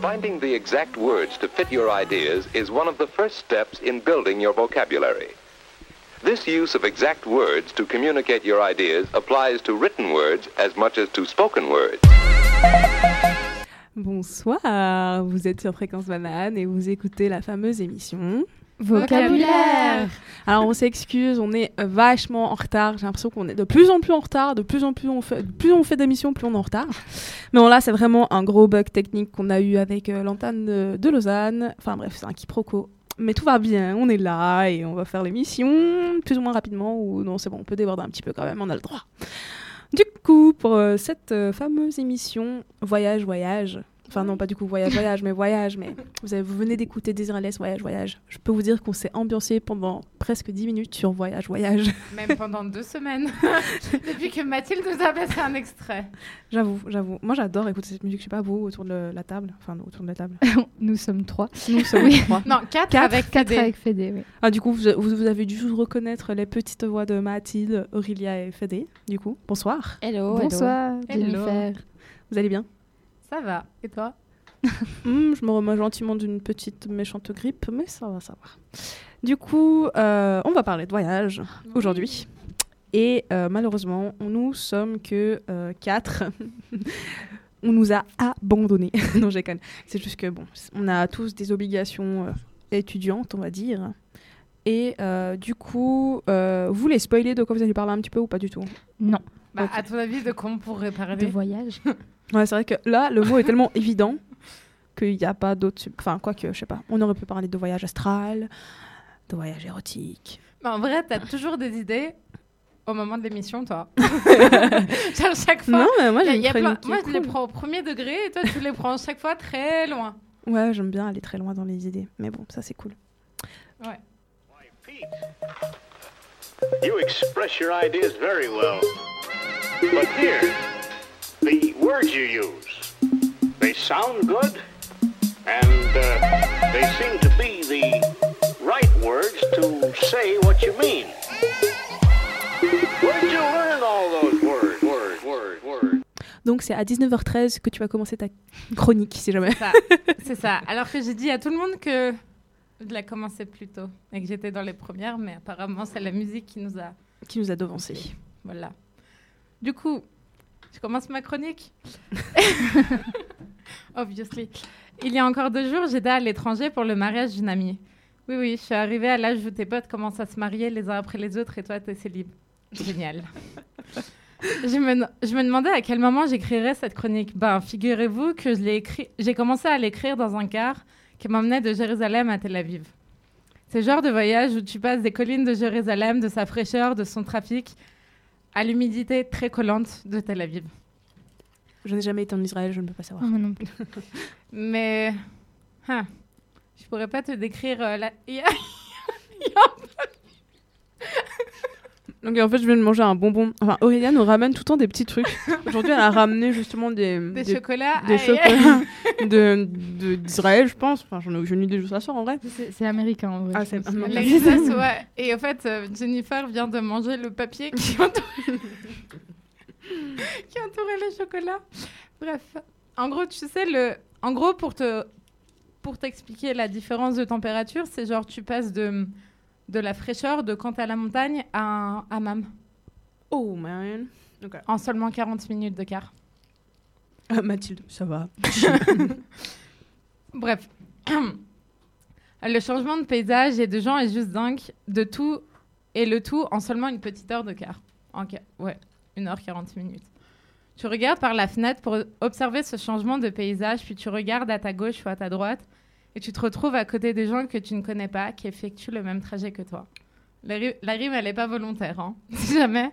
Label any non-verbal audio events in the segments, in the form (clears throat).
Finding the exact words to fit your ideas is one of the first steps in building your vocabulary. This use of exact words to communicate your ideas applies to written words as much as to spoken words. Bonsoir, vous êtes sur Fréquence Banane et vous écoutez la fameuse émission Vocabulaire Alors on s'excuse, on est vachement en retard. J'ai l'impression qu'on est de plus en plus en retard, de plus en plus on fait, plus on fait d'émissions, plus on est en retard. Mais bon, là, c'est vraiment un gros bug technique qu'on a eu avec euh, l'antenne de, Lausanne. Enfin bref, c'est un quiproquo. Mais tout va bien, on est là et on va faire l'émission plus ou moins rapidement. Ou non, c'est bon, on peut déborder un petit peu quand même, on a le droit. Du coup, pour euh, cette euh, fameuse émission Voyage, Voyage, Enfin non, pas du coup voyage, voyage, mais voyage. Mais vous, avez, vous venez d'écouter Desireless, voyage, voyage. Je peux vous dire qu'on s'est ambiancé pendant presque 10 minutes sur voyage, voyage. Même pendant deux semaines. (laughs) Depuis que Mathilde nous a passé un extrait. J'avoue, j'avoue. Moi j'adore écouter cette musique. Je sais pas vous autour de la table. Enfin autour de la table. (laughs) Nous sommes trois. Nous sommes oui. trois. Non, quatre, Quatre, avec Quatre Fédé. avec Fédé, oui. Ah du coup vous, vous, avez dû reconnaître les petites voix de Mathilde, Aurélia et Fédé. Du coup, bonsoir. Hello. Bonsoir, Hello. Jennifer. Vous allez bien? Ça va. Et toi (laughs) Hmm, je me remets gentiment d'une petite méchante grippe, mais ça va, ça va. Du coup, euh, on va parler de voyage aujourd'hui. Et euh, malheureusement, nous sommes que euh, quatre. (laughs) on nous a abandonnés. (laughs) non, déconne. C'est juste que, bon, on a tous des obligations euh, étudiantes, on va dire. Et euh, du coup, euh, vous les spoiler de quoi vous allez parler un petit peu ou pas du tout? Non, bah. À ton avis, de quoi on pourrait de parler voyage. Ouais, c'est vrai que là, le mot est tellement évident qu'il n'y a pas d'autre. Enfin, quoi que, je sais pas. On aurait pu parler de voyage astral, de voyage érotique. Mais En vrai, t'as toujours des idées au moment de l'émission, toi. (laughs) Genre, chaque fois. Non, mais moi, y a- plein- Moi, je les cool. prends au premier degré et toi, tu les prends chaque fois très loin. Ouais, j'aime bien aller très loin dans les idées. Mais bon, ça, c'est cool. Pete, you express your ideas very well. But here, the words you use, they sound good, and uh, they seem to be the right words to say what you mean. Where did you learn all those words, words, words, words? Donc, c'est à 19h13 que tu vas commencer ta chronique, si jamais. Ça, C'est ça. Alors que j'ai dit à tout le monde que je la commençais plus tôt et que j'étais dans les premières, mais apparemment, c'est la musique qui nous a. qui nous a devancés. Voilà. Du coup, je commence ma chronique. (laughs) Obviously. Il y a encore deux jours, j'étais à l'étranger pour le mariage d'une amie. Oui, oui, je suis arrivée à l'âge où tes potes commencent à se marier les uns après les autres et toi, t'es célib. Génial. je, me, je me demandais à quel moment j'écrirais cette chronique. Ben, figurez-vous que j'ai commencé à l'écrire dans un car qui m'emmenait de Jérusalem à Tel Aviv. C'est le genre de voyage où tu passes des collines de Jérusalem, de sa fraîcheur, de son trafic, à l'humidité très collante de Tel Aviv. Je n'ai jamais été en Israël, je ne peux pas savoir. Oh, moi non plus. (laughs) Mais hein, je pourrais pas te décrire euh, la. Il y a- il y a- Donc, en fait, je viens de manger un bonbon. Enfin, Aurélia nous ramène tout le temps des petits trucs. (laughs) Aujourd'hui, elle a ramené justement des, des, des- chocolats. des aïe, chocolats (laughs) de- de- d'Israël, je pense. Enfin, j'en ai aucune idée de ça sort en vrai. C'est américain en vrai. Ah, c'est- (laughs) ouais. Et au fait, euh, Jennifer vient de manger le papier qui entourait, qui entourait le chocolat. Bref, en gros, tu sais, le... en gros, pour te pour t'expliquer la différence de température, c'est genre tu passes de, de la fraîcheur de quand t'es à la montagne à un hammam Oh man. En seulement 40 minutes de quart. Ah, Mathilde, ça va. (laughs) (laughs) Bref. Le changement de paysage et de gens est juste dingue. De tout et le tout en seulement une petite heure de quart. En ca- ouais, une heure 40 minutes. Tu regardes par la fenêtre pour observer ce changement de paysage, puis tu regardes à ta gauche ou à ta droite, et tu te retrouves à côté des gens que tu ne connais pas, qui effectuent le même trajet que toi. La, ri- la rime, elle n'est pas volontaire, hein, (laughs) si jamais.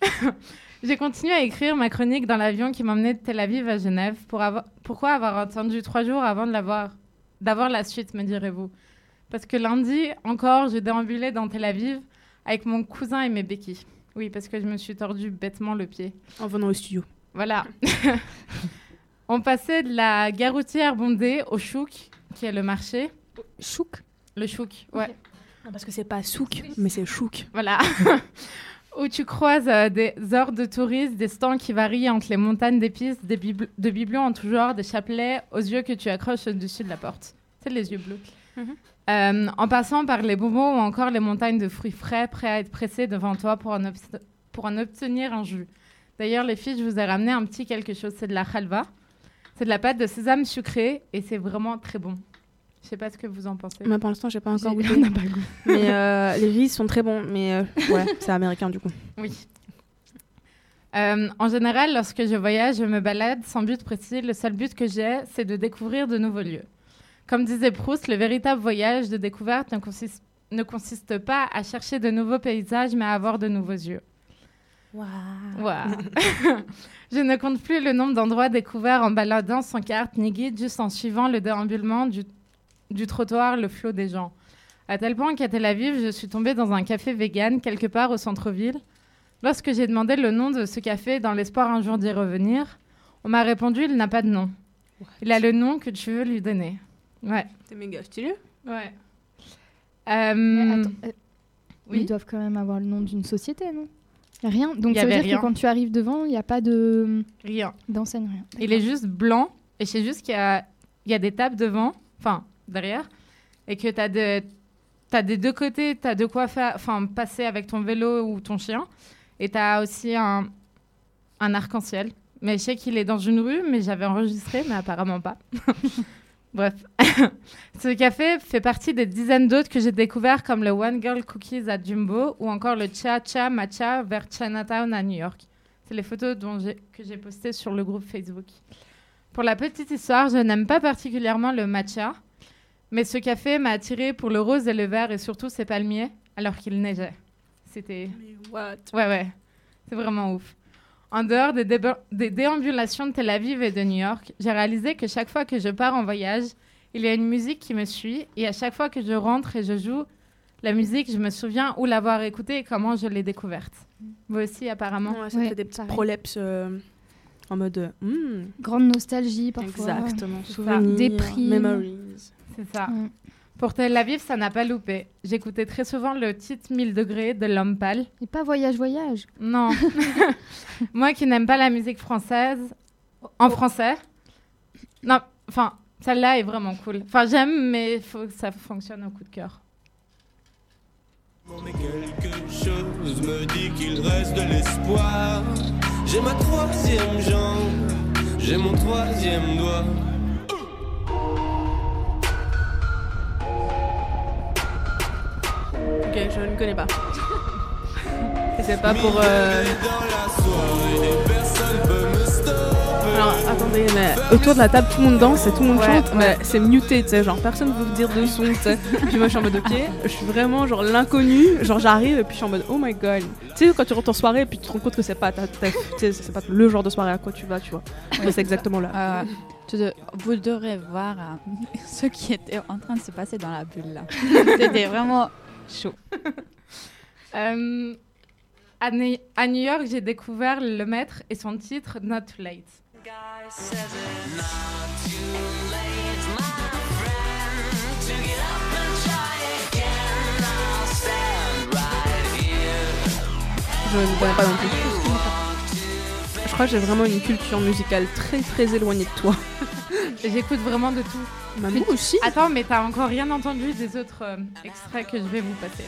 (laughs) J'ai continué à écrire ma chronique dans l'avion qui m'emmenait de Tel Aviv à Genève. Pour avoir... Pourquoi avoir attendu trois jours avant d'avoir la suite, me direz-vous? Parce que lundi, encore, je déambulais dans Tel Aviv avec mon cousin et mes béquilles. Oui, parce que je me suis tordu bêtement le pied. En venant au studio. Voilà. (laughs) On passait de la gare routière bondée au chouk, qui est le marché. Chouk Le chouk, ouais. Parce que c'est pas souk, mais c'est chouk. Voilà. (laughs) où tu croises euh, des hordes de touristes, des stands qui varient entre les montagnes d'épices, des bibl- de bibelots en tout genre, des chapelets aux yeux que tu accroches au-dessus de la porte. C'est les yeux bleus. Mhm. Euh, en passant par les bonbons ou encore les montagnes de fruits frais prêts à être pressés devant toi pour en, pour en obtenir un jus. D'ailleurs, les filles, je vous ai ramené un petit quelque chose. C'est de la halva. C'est de la pâte de sésame sucrée et c'est vraiment très bon. Je sais pas ce que vous en pensez. Mais pour l'instant, j'ai pas encore goûté. (laughs) pas le goût. mais euh, les riz sont très bons. Mais euh, ouais, (laughs) c'est américain du coup. Oui. Euh, en général, lorsque je voyage, je me balade sans but précis. Le seul but que j'ai, c'est de découvrir de nouveaux lieux. Comme disait Proust, le véritable voyage de découverte ne consiste, ne consiste pas à chercher de nouveaux paysages, mais à avoir de nouveaux yeux. Waouh. (laughs) je ne compte plus le nombre d'endroits découverts en baladant sans carte ni guide, juste en suivant le déambulement du, du trottoir, le flot des gens. À tel point qu'à Tel Aviv, je suis tombée dans un café vegan quelque part au centre-ville. Lorsque j'ai demandé le nom de ce café dans l'espoir un jour d'y revenir, on m'a répondu il n'a pas de nom. Il a le nom que tu veux lui donner. Ouais. C'est méga stylé. Ouais. Euh, attends, euh, oui. Ils doivent quand même avoir le nom d'une société, non? A rien. Donc Y ça veut dire rien. que quand tu arrives devant, il n'y a pas de Rien. d'enseigne, rien. Il est juste blanc et c'est juste qu'il y a, il y a des tables devant, enfin derrière, et que tu as, de, t'as des deux côtés, tu as de quoi faire, passer avec ton vélo ou ton chien, et tu as aussi un, un arc-en-ciel. Mais je sais qu'il est dans une rue, mais j'avais enregistré, mais apparemment pas. (laughs) Bref. (laughs) Ce café fait partie des dizaines d'autres que j'ai découverts, comme le One Girl Cookies à Jumbo ou encore le Cha Cha Matcha vers Chinatown à New York. C'est les photos dont que j'ai postées sur le groupe Facebook. Pour la petite histoire, je n'aime pas particulièrement le matcha, mais ce café m'a attiré pour le rose et le vert et surtout ses palmiers alors qu'il neigeait. C'était What? Ouais, ouais. C'est vraiment ouf. En dehors des, déambulations de Tel Aviv et de New York, j'ai réalisé que chaque fois que je pars en voyage, il y a une musique qui me suit. Et à chaque fois que je rentre et je joue la musique, je me souviens où l'avoir écoutée et comment je l'ai découverte. Vous aussi, apparemment. Ouais, ça Ouais, fait des petits pareil. prolepses euh, en mode. euh, hmm, Grande nostalgie parfois. exactement. Souvenirs, memories. C'est ça. Ouais. Pour Tel Aviv, ça n'a pas loupé. J'écoutais très souvent le titre 1000 degrés de L'Homme Pâle. Et pas voyage voyage. Non. (laughs) Moi qui n'aime pas la musique française, en français. Non, enfin, celle-là est vraiment cool. Enfin, j'aime, mais il faut que ça fonctionne au coup de cœur. Mais quelque chose me dit qu'il reste de l'espoir. J'ai ma troisième jambe, j'ai mon troisième doigt. Connais pas. Et c'est pas pour. euh. Alors attendez, mais autour de la table tout le monde danse et tout le monde Ouais, chante, mais c'est muté, tu sais, genre personne veut dire de son, tu sais. Puis moi je suis en mode ok, je suis vraiment genre l'inconnu, genre j'arrive et puis je suis en mode oh my god. Tu sais, quand tu rentres en soirée et puis tu te rends compte que c'est pas ta, ta- tu sais, c'est pas le genre de soirée à quoi tu vas, tu vois. Mais c'est exactement là. Euh, tu de- vous devrez voir euh, (laughs) ce qui était en train de se passer dans la bulle là. (laughs) C'était vraiment chaud. (laughs) Euh, à, Ne- à New York, j'ai découvert le maître et son titre Not Too Late. Je ne connais pas non plus. Je crois que j'ai vraiment une culture musicale très très éloignée de toi. (laughs) J'écoute vraiment de tout. Bah, moi aussi. Attends, mais t'as encore rien entendu des autres euh, extraits que je vais vous passer.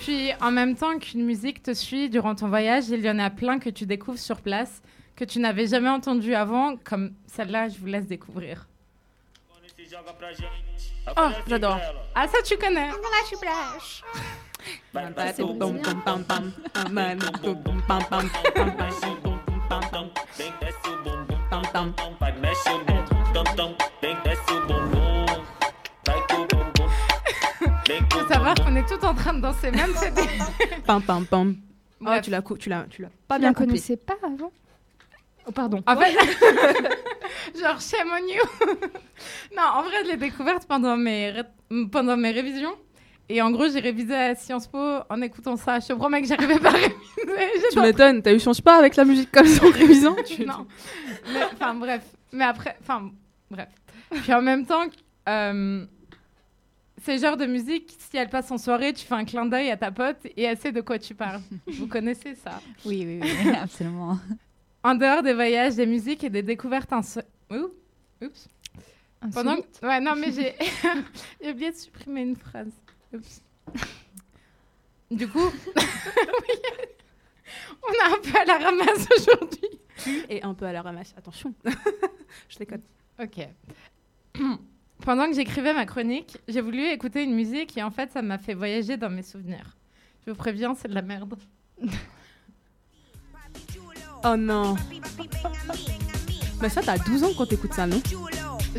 Puis, en même temps qu'une musique te suit durant ton voyage, il y en a plein que tu découvres sur place, que tu n'avais jamais entendu avant, comme celle-là, je vous laisse découvrir. Oh, j'adore. Ah, ça, tu connais Faut savoir qu'on est tout en train de danser, même CD. (laughs) Pam pam pam. Oh, Bref. tu l'as cou- tu l'as tu l'as pas bien coupé. connaissais pas avant. Oh pardon. En fait, (laughs) genre shame on you. (laughs) non, en vrai, je l'ai découverte pendant mes, ré- pendant mes révisions. Et en gros, j'ai révisé à Sciences Po en écoutant ça. Je te promets que j'arrivais pas à réviser. (laughs) Tu m'étonnes, t'as eu Sciences pas avec la musique comme ça en révisant tu- non. Enfin, bref. Mais après, enfin, bref. Puis en même temps, euh, C'est le genre de musique, si elle passe en soirée, tu fais un clin d'œil à ta pote et elle sait de quoi tu parles. Vous (laughs) connaissez ça? Oui, oui, oui, (laughs) absolument. En dehors des voyages, des musiques et des découvertes inso- Ouh, Oups. Pendant que- Ouais, non, mais j'ai oublié de supprimer une phrase. Oups. (laughs) Du coup, Oui. (laughs) on est un peu à la ramasse aujourd'hui. Et un peu à la ramasse. Attention. (laughs) Je déconne. Ok. (clears throat) Pendant que j'écrivais ma chronique, j'ai voulu écouter une musique et en fait, ça m'a fait voyager dans mes souvenirs. Je vous préviens, c'est de la merde. Oh non. Mais ça, t'as 12 ans quand t'écoutes ça, non?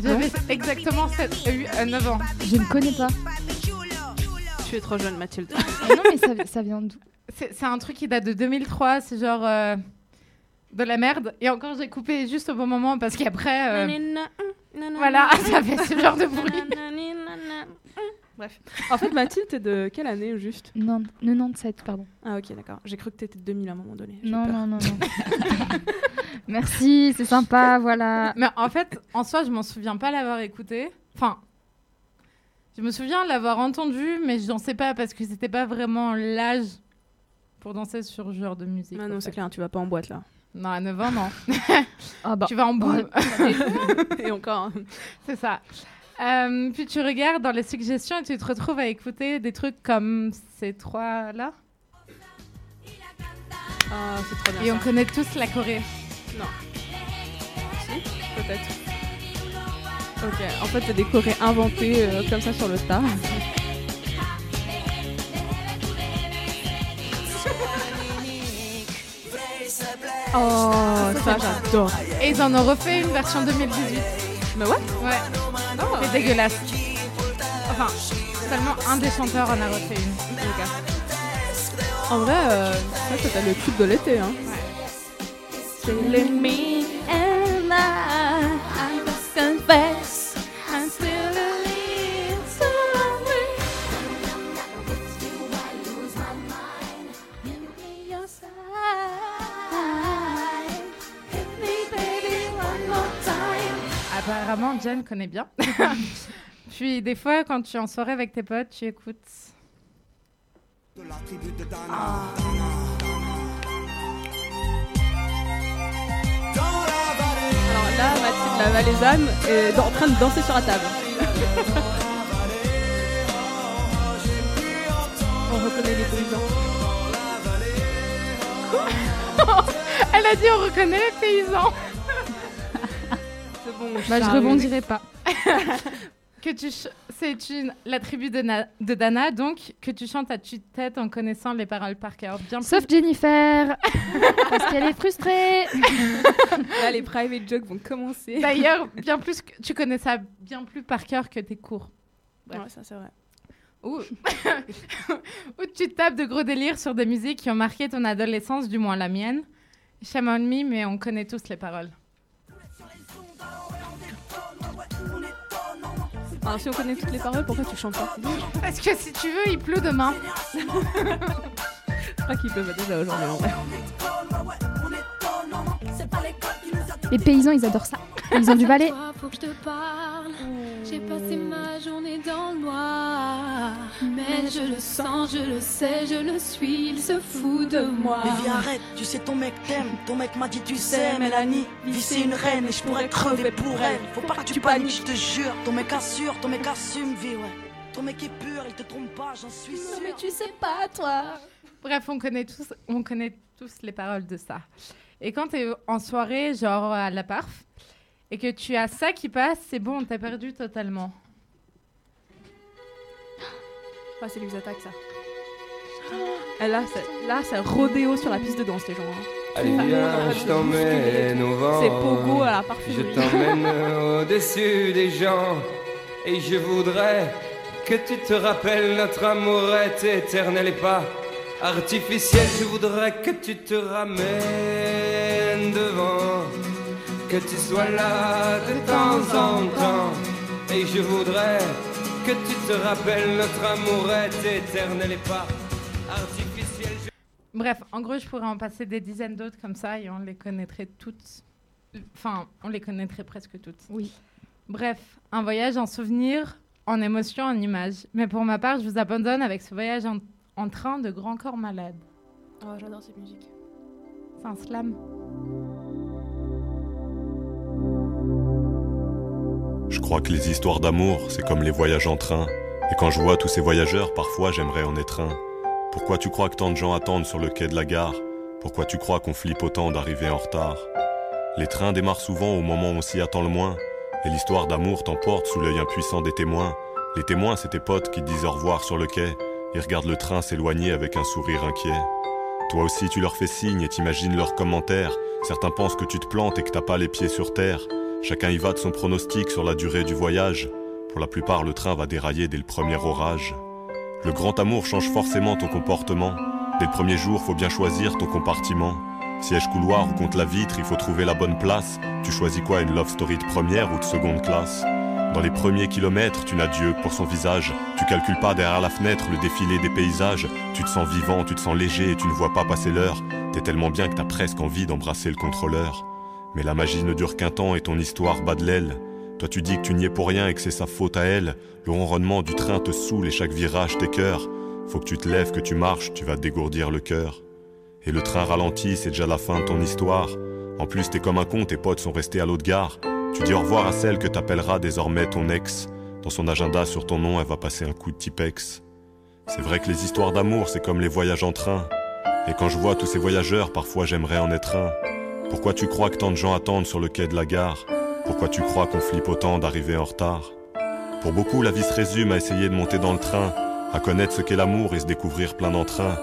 J'avais exactement 7, euh, 9 ans. Je ne connais pas. Tu es trop jeune, Mathilde. Ah non, mais ça, ça vient d'où? C'est c'est un truc qui date de 2003, c'est genre euh, de la merde. Et encore, j'ai coupé juste au bon moment parce qu'après, euh, voilà, (laughs) ça fait ce genre de bruit. Bref. En fait, Mathilde, t'es de quelle année juste? Non, 97, pardon. Ah, ok, d'accord. J'ai cru que t'étais de 2000 à un moment donné. Non, non, non, non. (laughs) Merci, c'est sympa, voilà. Mais en fait, en soi, je m'en souviens pas l'avoir écouté. Enfin, je me souviens l'avoir entendu, mais je n'en sais pas parce que c'était pas vraiment l'âge pour danser sur ce genre de musique. Ah non, c'est clair, tu vas pas en boîte là. Non, à 9 ans, non. Ah bah, (laughs) Tu vas en boule. (laughs) Et encore. hein. c'est ça. Euh, puis tu regardes dans les suggestions et tu te retrouves à écouter des trucs comme ces trois-là. Ah, c'est trop bien. Et on connaît tous la Corée. Si, peut-être. Ok, en fait, c'est des chorés inventés euh, comme ça sur le tas. Oh, ça j'adore. Et ils en ont refait une version 2018. Mais ouais Ouais, c'est dégueulasse. Enfin, seulement un des chanteurs en a refait une. En vrai, euh, ça c'était le tube de l'été. Hein. Jen connaît bien. (laughs) Puis des fois, quand tu es en soirée avec tes potes, tu écoutes. Alors là, Mathilde la Valaisanne est en train de danser sur la table. On reconnaît les paysans. (laughs) Elle a dit on reconnaît les paysans. C'est bon. bah, je rebondirai pas. (laughs) Que tu ch- c'est une la tribu de, Na- de Dana donc que tu chantes à tue-tête en connaissant les paroles par cœur. Bien plus- Sauf Jennifer, (laughs) parce qu'elle est frustrée. Là, (laughs) les private jokes vont commencer. D'ailleurs, bien plus que tu connais ça bien plus par cœur que tes cours. Ouais, ça c'est vrai. Ou ou tu tapes de gros délires sur des musiques qui ont marqué ton adolescence, du moins la mienne. Shame on me, mais on connaît tous les paroles. Alors si on connaît toutes les paroles, pourquoi tu chantes pas Parce que si tu veux, il pleut demain. Je crois qu'ils peuvent déjà aujourd'hui en vrai. Les paysans, ils adorent ça. Ils ont du balai. Faut que je te parle. J'ai passé je le sens, je le sais, je le suis. Il se fout de moi. Mais viens arrête, tu sais ton mec t'aime, ton mec m'a dit tu sais Mélanie, vie c'est une reine et je pourrais crever pour elle. Faut pas que tu paniques, je te jure, ton mec assure, ton mec assume vie ouais. Ton mec est pur, il te trompe pas, j'en suis sûr. mais tu sais pas, toi. Bref, on connaît tous, on connaît tous les paroles de ça. Et quand tu es en soirée, genre à la parf, et que tu as ça qui passe, c'est bon, t'as perdu totalement. Ah, c'est les attaques ça. Et là, c'est, là, rodéo sur la piste de danse, les gens. hein. Allez viens, je t'emmène au vent. C'est Pogo à la Je parfumerie. t'emmène (laughs) au-dessus des gens et je voudrais que tu te rappelles notre amour est éternel et pas artificiel. Je voudrais que tu te ramènes devant, que tu sois là de temps en temps et je voudrais que tu te rappelles notre amour est éternel et pas artificiel. Bref, en gros, je pourrais en passer des dizaines d'autres comme ça et on les connaîtrait toutes. Enfin, on les connaîtrait presque toutes. Oui. Bref, un voyage en souvenir en émotion, en images. Mais pour ma part, je vous abandonne avec ce voyage en, en train de grand corps malade. Oh, j'adore cette musique. C'est un slam. Je crois que les histoires d'amour, c'est comme les voyages en train. Et quand je vois tous ces voyageurs, parfois j'aimerais en être un. Pourquoi tu crois que tant de gens attendent sur le quai de la gare? Pourquoi tu crois qu'on flippe autant d'arriver en retard? Les trains démarrent souvent au moment où on s'y attend le moins. Et l'histoire d'amour t'emporte sous l'œil impuissant des témoins. Les témoins, c'est tes potes qui disent au revoir sur le quai. Ils regardent le train s'éloigner avec un sourire inquiet. Toi aussi, tu leur fais signe et t'imagines leurs commentaires. Certains pensent que tu te plantes et que t'as pas les pieds sur terre. Chacun y va de son pronostic sur la durée du voyage. Pour la plupart, le train va dérailler dès le premier orage. Le grand amour change forcément ton comportement. Dès le premier jour, faut bien choisir ton compartiment. Siège couloir ou contre la vitre, il faut trouver la bonne place. Tu choisis quoi, une love story de première ou de seconde classe? Dans les premiers kilomètres, tu n'as Dieu pour son visage. Tu calcules pas derrière la fenêtre le défilé des paysages. Tu te sens vivant, tu te sens léger et tu ne vois pas passer l'heure. T'es tellement bien que t'as presque envie d'embrasser le contrôleur. Mais la magie ne dure qu'un temps et ton histoire bat de l'aile. Toi tu dis que tu n'y es pour rien et que c'est sa faute à elle. Le ronronnement du train te saoule et chaque virage t'écœure. Faut que tu te lèves, que tu marches, tu vas dégourdir le cœur. Et le train ralentit, c'est déjà la fin de ton histoire. En plus t'es comme un con, tes potes sont restés à l'autre gare. Tu dis au revoir à celle que t'appelleras désormais ton ex. Dans son agenda sur ton nom, elle va passer un coup de Tipex. C'est vrai que les histoires d'amour, c'est comme les voyages en train. Et quand je vois tous ces voyageurs, parfois j'aimerais en être un. Pourquoi tu crois que tant de gens attendent sur le quai de la gare? Pourquoi tu crois qu'on flippe autant d'arriver en retard? Pour beaucoup, la vie se résume à essayer de monter dans le train, à connaître ce qu'est l'amour et se découvrir plein d'entrain.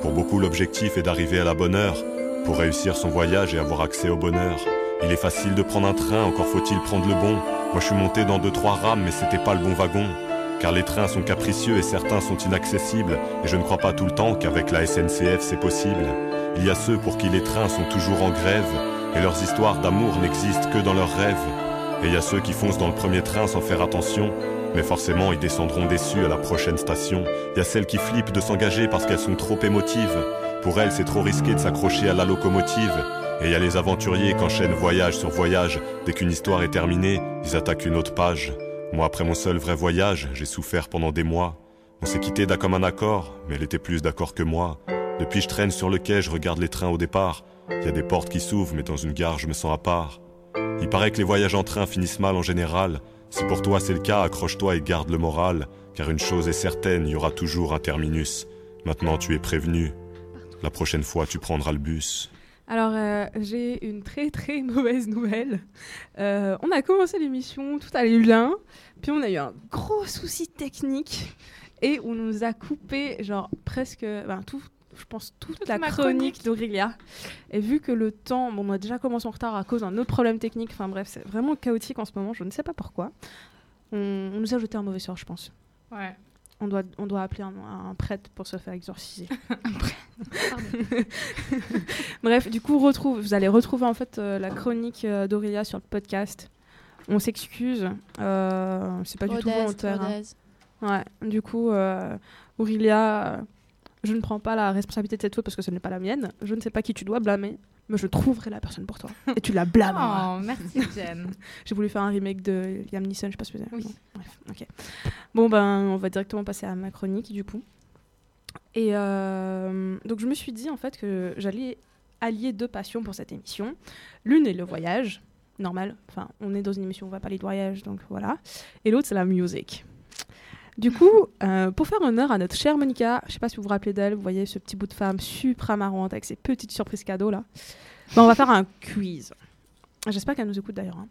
Pour beaucoup, l'objectif est d'arriver à la bonne heure, pour réussir son voyage et avoir accès au bonheur. Il est facile de prendre un train, encore faut-il prendre le bon. Moi je suis monté dans deux trois rames, mais c'était pas le bon wagon. Car les trains sont capricieux et certains sont inaccessibles, et je ne crois pas tout le temps qu'avec la SNCF c'est possible. Il y a ceux pour qui les trains sont toujours en grève, et leurs histoires d'amour n'existent que dans leurs rêves. Et il y a ceux qui foncent dans le premier train sans faire attention, mais forcément ils descendront déçus à la prochaine station. Il y a celles qui flippent de s'engager parce qu'elles sont trop émotives. Pour elles, c'est trop risqué de s'accrocher à la locomotive. Et il y a les aventuriers qui enchaînent voyage sur voyage. Dès qu'une histoire est terminée, ils attaquent une autre page. Moi, après mon seul vrai voyage, j'ai souffert pendant des mois. On s'est quitté d'un commun accord, mais elle était plus d'accord que moi. Depuis, je traîne sur le quai, je regarde les trains au départ. Il y a des portes qui s'ouvrent, mais dans une gare, je me sens à part. Il paraît que les voyages en train finissent mal en général. Si pour toi c'est le cas, accroche-toi et garde le moral, car une chose est certaine, il y aura toujours un terminus. Maintenant, tu es prévenu. La prochaine fois, tu prendras le bus. Alors, euh, j'ai une très très (laughs) mauvaise nouvelle. Euh, on a commencé l'émission, tout allait bien, puis on a eu un gros souci technique et on nous a coupé, genre presque, ben, tout, je pense, toute, la ma chronique d'Aurélia. Et vu que le temps, bon, on a déjà commencé en retard à cause d'un autre problème technique, enfin bref, c'est vraiment chaotique en ce moment, je ne sais pas pourquoi. On, on nous a jeté un mauvais sort, je pense. Ouais. On doit, on doit appeler un, un prêtre pour se faire exorciser. (laughs) Bref, du coup, retrouve, vous allez retrouver en fait euh, la chronique euh, d'Aurélia sur le podcast. On s'excuse, euh, c'est pas du tout volontaire. hein. Ouais, du coup, euh, Aurélia, euh, je ne prends pas la responsabilité de cette faute parce que ce n'est pas la mienne. Je ne sais pas qui tu dois blâmer, mais je trouverai la personne pour toi. Et tu la blâmeras. Oh, merci (laughs) Jen. J'ai voulu faire un remake de Liam Neeson, je sais pas si vous avez. Oui. Bref, ok. Bon, ben, on va directement passer à ma chronique, du coup. Et euh, donc, je me suis dit, en fait, que j'allais allier deux passions pour cette émission. L'une est le voyage, normal. Enfin, on est dans une émission où on va parler de voyage, donc voilà. Et l'autre, c'est la musique. Du coup, euh, pour faire honneur à notre chère Monica, je sais pas si vous vous rappelez d'elle, vous voyez ce petit bout de femme super marrante avec ses petites surprises cadeaux là. On va faire un quiz. J'espère qu'elle nous écoute d'ailleurs. hein.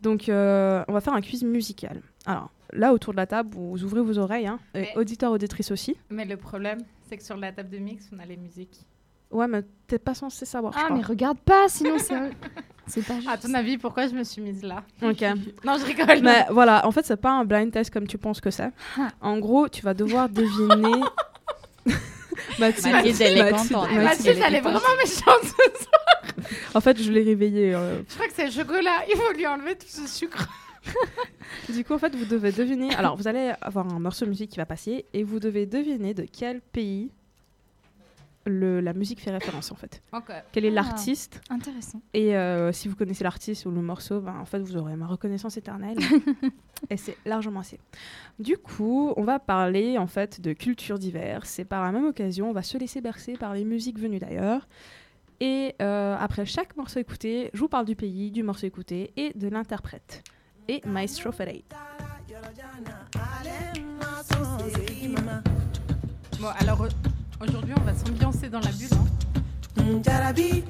Donc, euh, on va faire un quiz musical. Alors, là, autour de la table, vous ouvrez vos oreilles, hein, et auditeurs, auditrices aussi. Mais le problème, c'est que sur la table de mix, on a les musiques. Ouais, mais t'es pas censé savoir. Ah, mais regarde pas, sinon c'est. (laughs) C'est pas juste. À ton avis, pourquoi je me suis mise là Ok. (laughs) Non, je rigole. Mais voilà, en fait, c'est pas un blind test comme tu penses que c'est. (laughs) En gros, tu vas devoir deviner. Mathilde, Mathilde, elle est Mathilde, contente. Mathilde, Mathilde, elle elle est vraiment méchante. En fait, je l'ai réveillée. euh. Je crois que c'est le chocolat. Il faut lui enlever tout ce sucre. Du coup, en fait, vous devez deviner. Alors, vous allez avoir un morceau de musique qui va passer et vous devez deviner de quel pays le, la musique fait référence en fait. Quel est Ah. l'artiste Intéressant. Et euh, si vous connaissez l'artiste ou le morceau, ben, en fait, vous aurez ma reconnaissance éternelle. (laughs) et c'est largement assez. Du coup, on va parler en fait de cultures diverses. Et par la même occasion, on va se laisser bercer par les musiques venues d'ailleurs. Et euh, après chaque morceau écouté, je vous parle du pays, du morceau écouté et de l'interprète. Et Maestro Fadei. Bon, alors euh, aujourd'hui, on va s'ambiancer dans la bulle. hein. Jarabi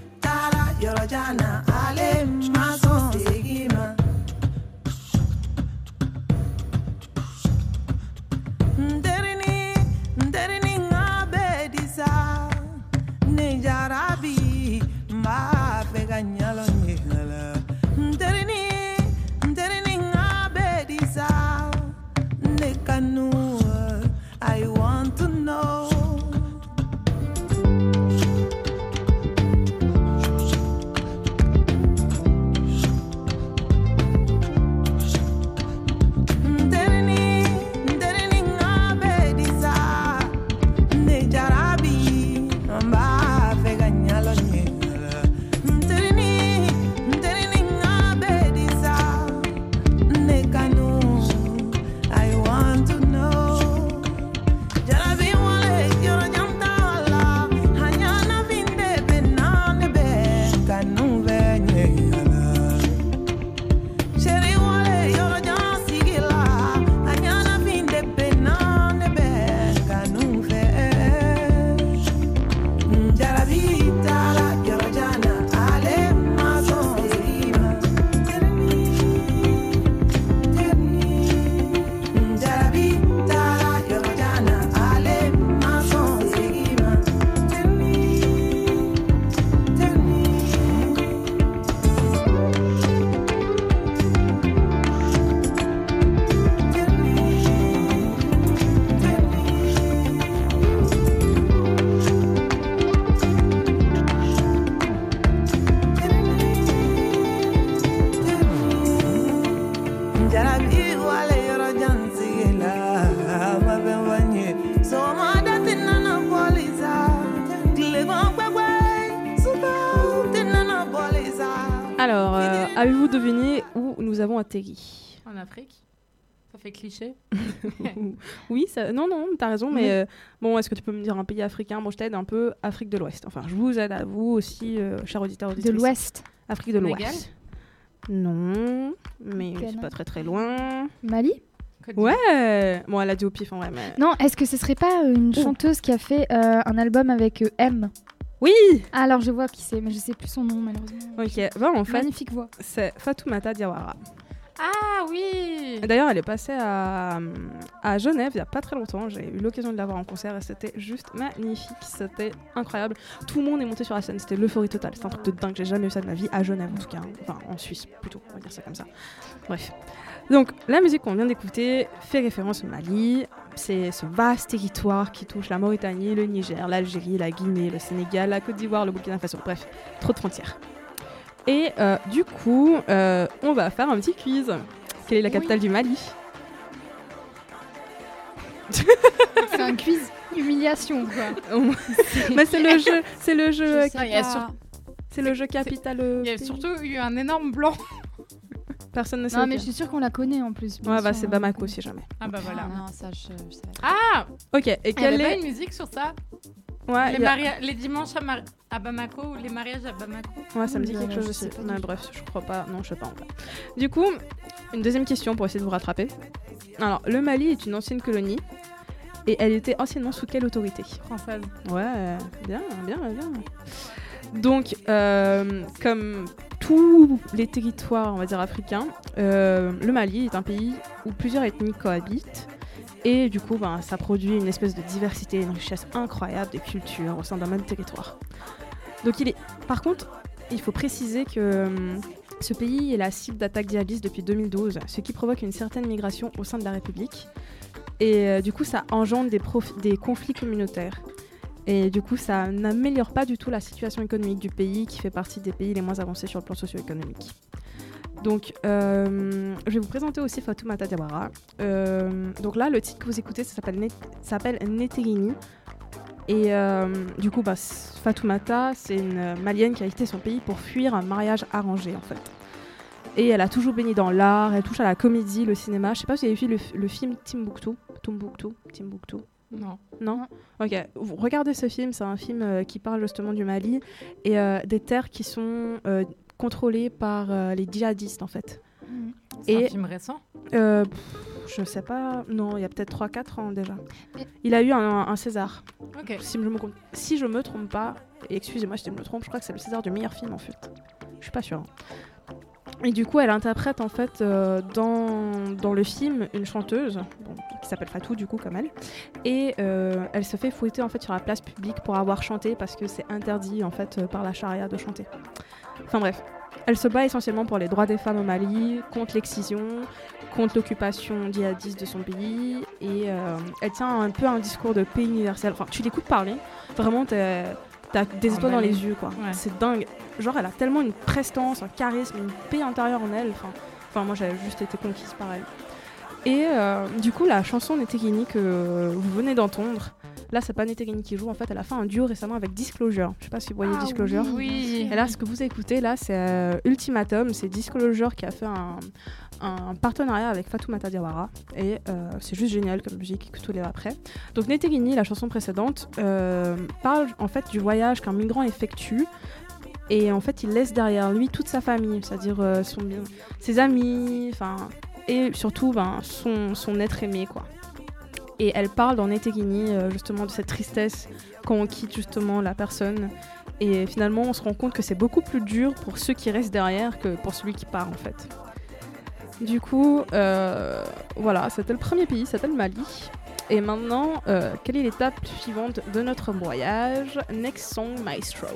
En Afrique? Ça fait cliché. (laughs) Oui, ça... non, non, t'as raison, mais Oui. euh, bon, est-ce que tu peux me dire un pays africain? Bon, je t'aide un peu, Afrique de l'Ouest. Enfin, je vous aide à vous aussi, euh, chers auditeurs, auditrices. l'Ouest. Afrique de l'Ouest. Non, mais c'est pas très très loin. Mali? Ouais Bon, elle a dit au pif en vrai, mais... Non, est-ce que ce serait pas euh, une chanteuse qui a fait euh, un album avec euh, M? Oui Alors je vois qui c'est, mais je sais plus son nom malheureusement. Ok, bah en fait, Magnifique voix. c'est Fatoumata Diawara. Ah oui D'ailleurs, elle est passée à, à Genève il y a pas très longtemps. J'ai eu l'occasion de la voir en concert et c'était juste magnifique. C'était incroyable. Tout le monde est monté sur la scène. C'était l'euphorie totale. C'était un truc de dingue. J'ai jamais vu ça de ma vie. À Genève, en tout cas. hein. Enfin, en Suisse, plutôt. On va dire ça comme ça. Bref. Donc, la musique qu'on vient d'écouter fait référence au Mali. C'est ce vaste territoire qui touche la Mauritanie, le Niger, l'Algérie, la Guinée, le Sénégal, la Côte d'Ivoire, le Burkina Faso. Bref, trop de frontières. Et euh, du coup, euh, on va faire un petit quiz. Quelle est la capitale du Mali? (laughs) C'est un quiz humiliation quoi. (laughs) Mais c'est le jeu, c'est le jeu, Je sais, il y a sur- c'est le jeu capital. euh, Il y a surtout eu un énorme blanc. Personne ne sait. Non, mais je suis sûre qu'on la connaît en plus. Ouais, bah c'est hein. Bamako si jamais. Ah bah voilà. Non, ça, je, je savais. Ah Ok, et Il y quelle avait pas est une musique sur ça? Ouais, les, a- maria- les dimanches à, Mar- à Bamako ou les mariages à Bamako Ouais, ça me dit quelque chose aussi. bref, je crois pas. Non, je sais pas en fait. Du coup, une deuxième question pour essayer de vous rattraper. Alors, le Mali est une ancienne colonie et elle était anciennement sous quelle autorité? Française. Ouais, bien, bien, bien. Donc, euh, comme tous les territoires, on va dire africains, euh, le Mali est un pays où plusieurs ethnies cohabitent. Et du coup, ben, ça produit une espèce de diversité, une richesse incroyable de cultures au sein d'un même territoire. Donc, il est. Par contre, il faut préciser que hum, ce pays est la cible d'attaques djihadistes depuis 2012, ce qui provoque une certaine migration au sein de la République. Et euh, du coup, ça engendre des, des conflits communautaires. Et du coup, ça n'améliore pas du tout la situation économique du pays, qui fait partie des pays les moins avancés sur le plan socio-économique. Donc, euh, je vais vous présenter aussi Fatoumata Diawara. Euh, donc là, le titre que vous écoutez, ça s'appelle Neterini. Et euh, du coup, bah, Fatoumata, c'est une malienne qui a quitté son pays pour fuir un mariage arrangé en fait. Et elle a toujours baigné dans l'art, elle touche à la comédie, le cinéma. Je sais pas si vous avez vu le, le film Timbuktu. Timbuktu? Timbuktu? Non. Non? Ok. Regardez ce film, c'est un film euh, qui parle justement du Mali et des terres qui sont contrôlées par euh, les djihadistes en fait. C'est un film récent? Euh, pff, Je sais pas. Non, il y a peut-être 3-4 ans déjà. Et- Il a eu un, un César. Si je me, com- si je me trompe pas, et excusez-moi si je me trompe, je crois que c'est le César du meilleur film en fait. Je suis pas sûre. hein. Et du coup, elle interprète en fait euh, dans, dans le film une chanteuse bon, qui s'appelle Fatou du coup comme elle, et euh, elle se fait fouetter en fait sur la place publique pour avoir chanté parce que c'est interdit en fait euh, par la charia de chanter. Enfin bref, elle se bat essentiellement pour les droits des femmes au Mali, contre l'excision, contre l'occupation djihadiste de son pays, et euh, elle tient un peu un discours de paix universel. Enfin, tu l'écoutes parler, vraiment t'as des étoiles dans les yeux quoi. Ouais. C'est dingue. Genre elle a tellement une prestance, un charisme, une paix intérieure en elle. Enfin, enfin moi j'ai juste été conquise par elle. Et euh, du coup la chanson Netegini que vous venez d'entendre, là c'est pas Netegini qui joue, en fait elle a fait un duo récemment avec Disclosure. Je sais pas si vous voyez Ah Disclosure. oui. Et là ce que vous écoutez là c'est euh, Ultimatum, c'est Disclosure qui a fait un, un partenariat avec Fatoumata Diawara et euh, c'est juste génial comme musique, écoutez-les après. Donc Netegini, la chanson précédente, euh, parle en fait du voyage qu'un migrant effectue et en fait il laisse derrière lui toute sa famille, c'est-à-dire euh, son, ses amis, enfin et surtout ben, son, son être aimé quoi. Et elle parle dans Netegini euh, justement de cette tristesse quand on quitte justement la personne et finalement on se rend compte que c'est beaucoup plus dur pour ceux qui restent derrière que pour celui qui part en fait. Du coup, euh, voilà, c'était le premier pays, c'était le Mali. Et maintenant, euh, quelle est l'étape suivante de notre voyage? Next song, Maestro.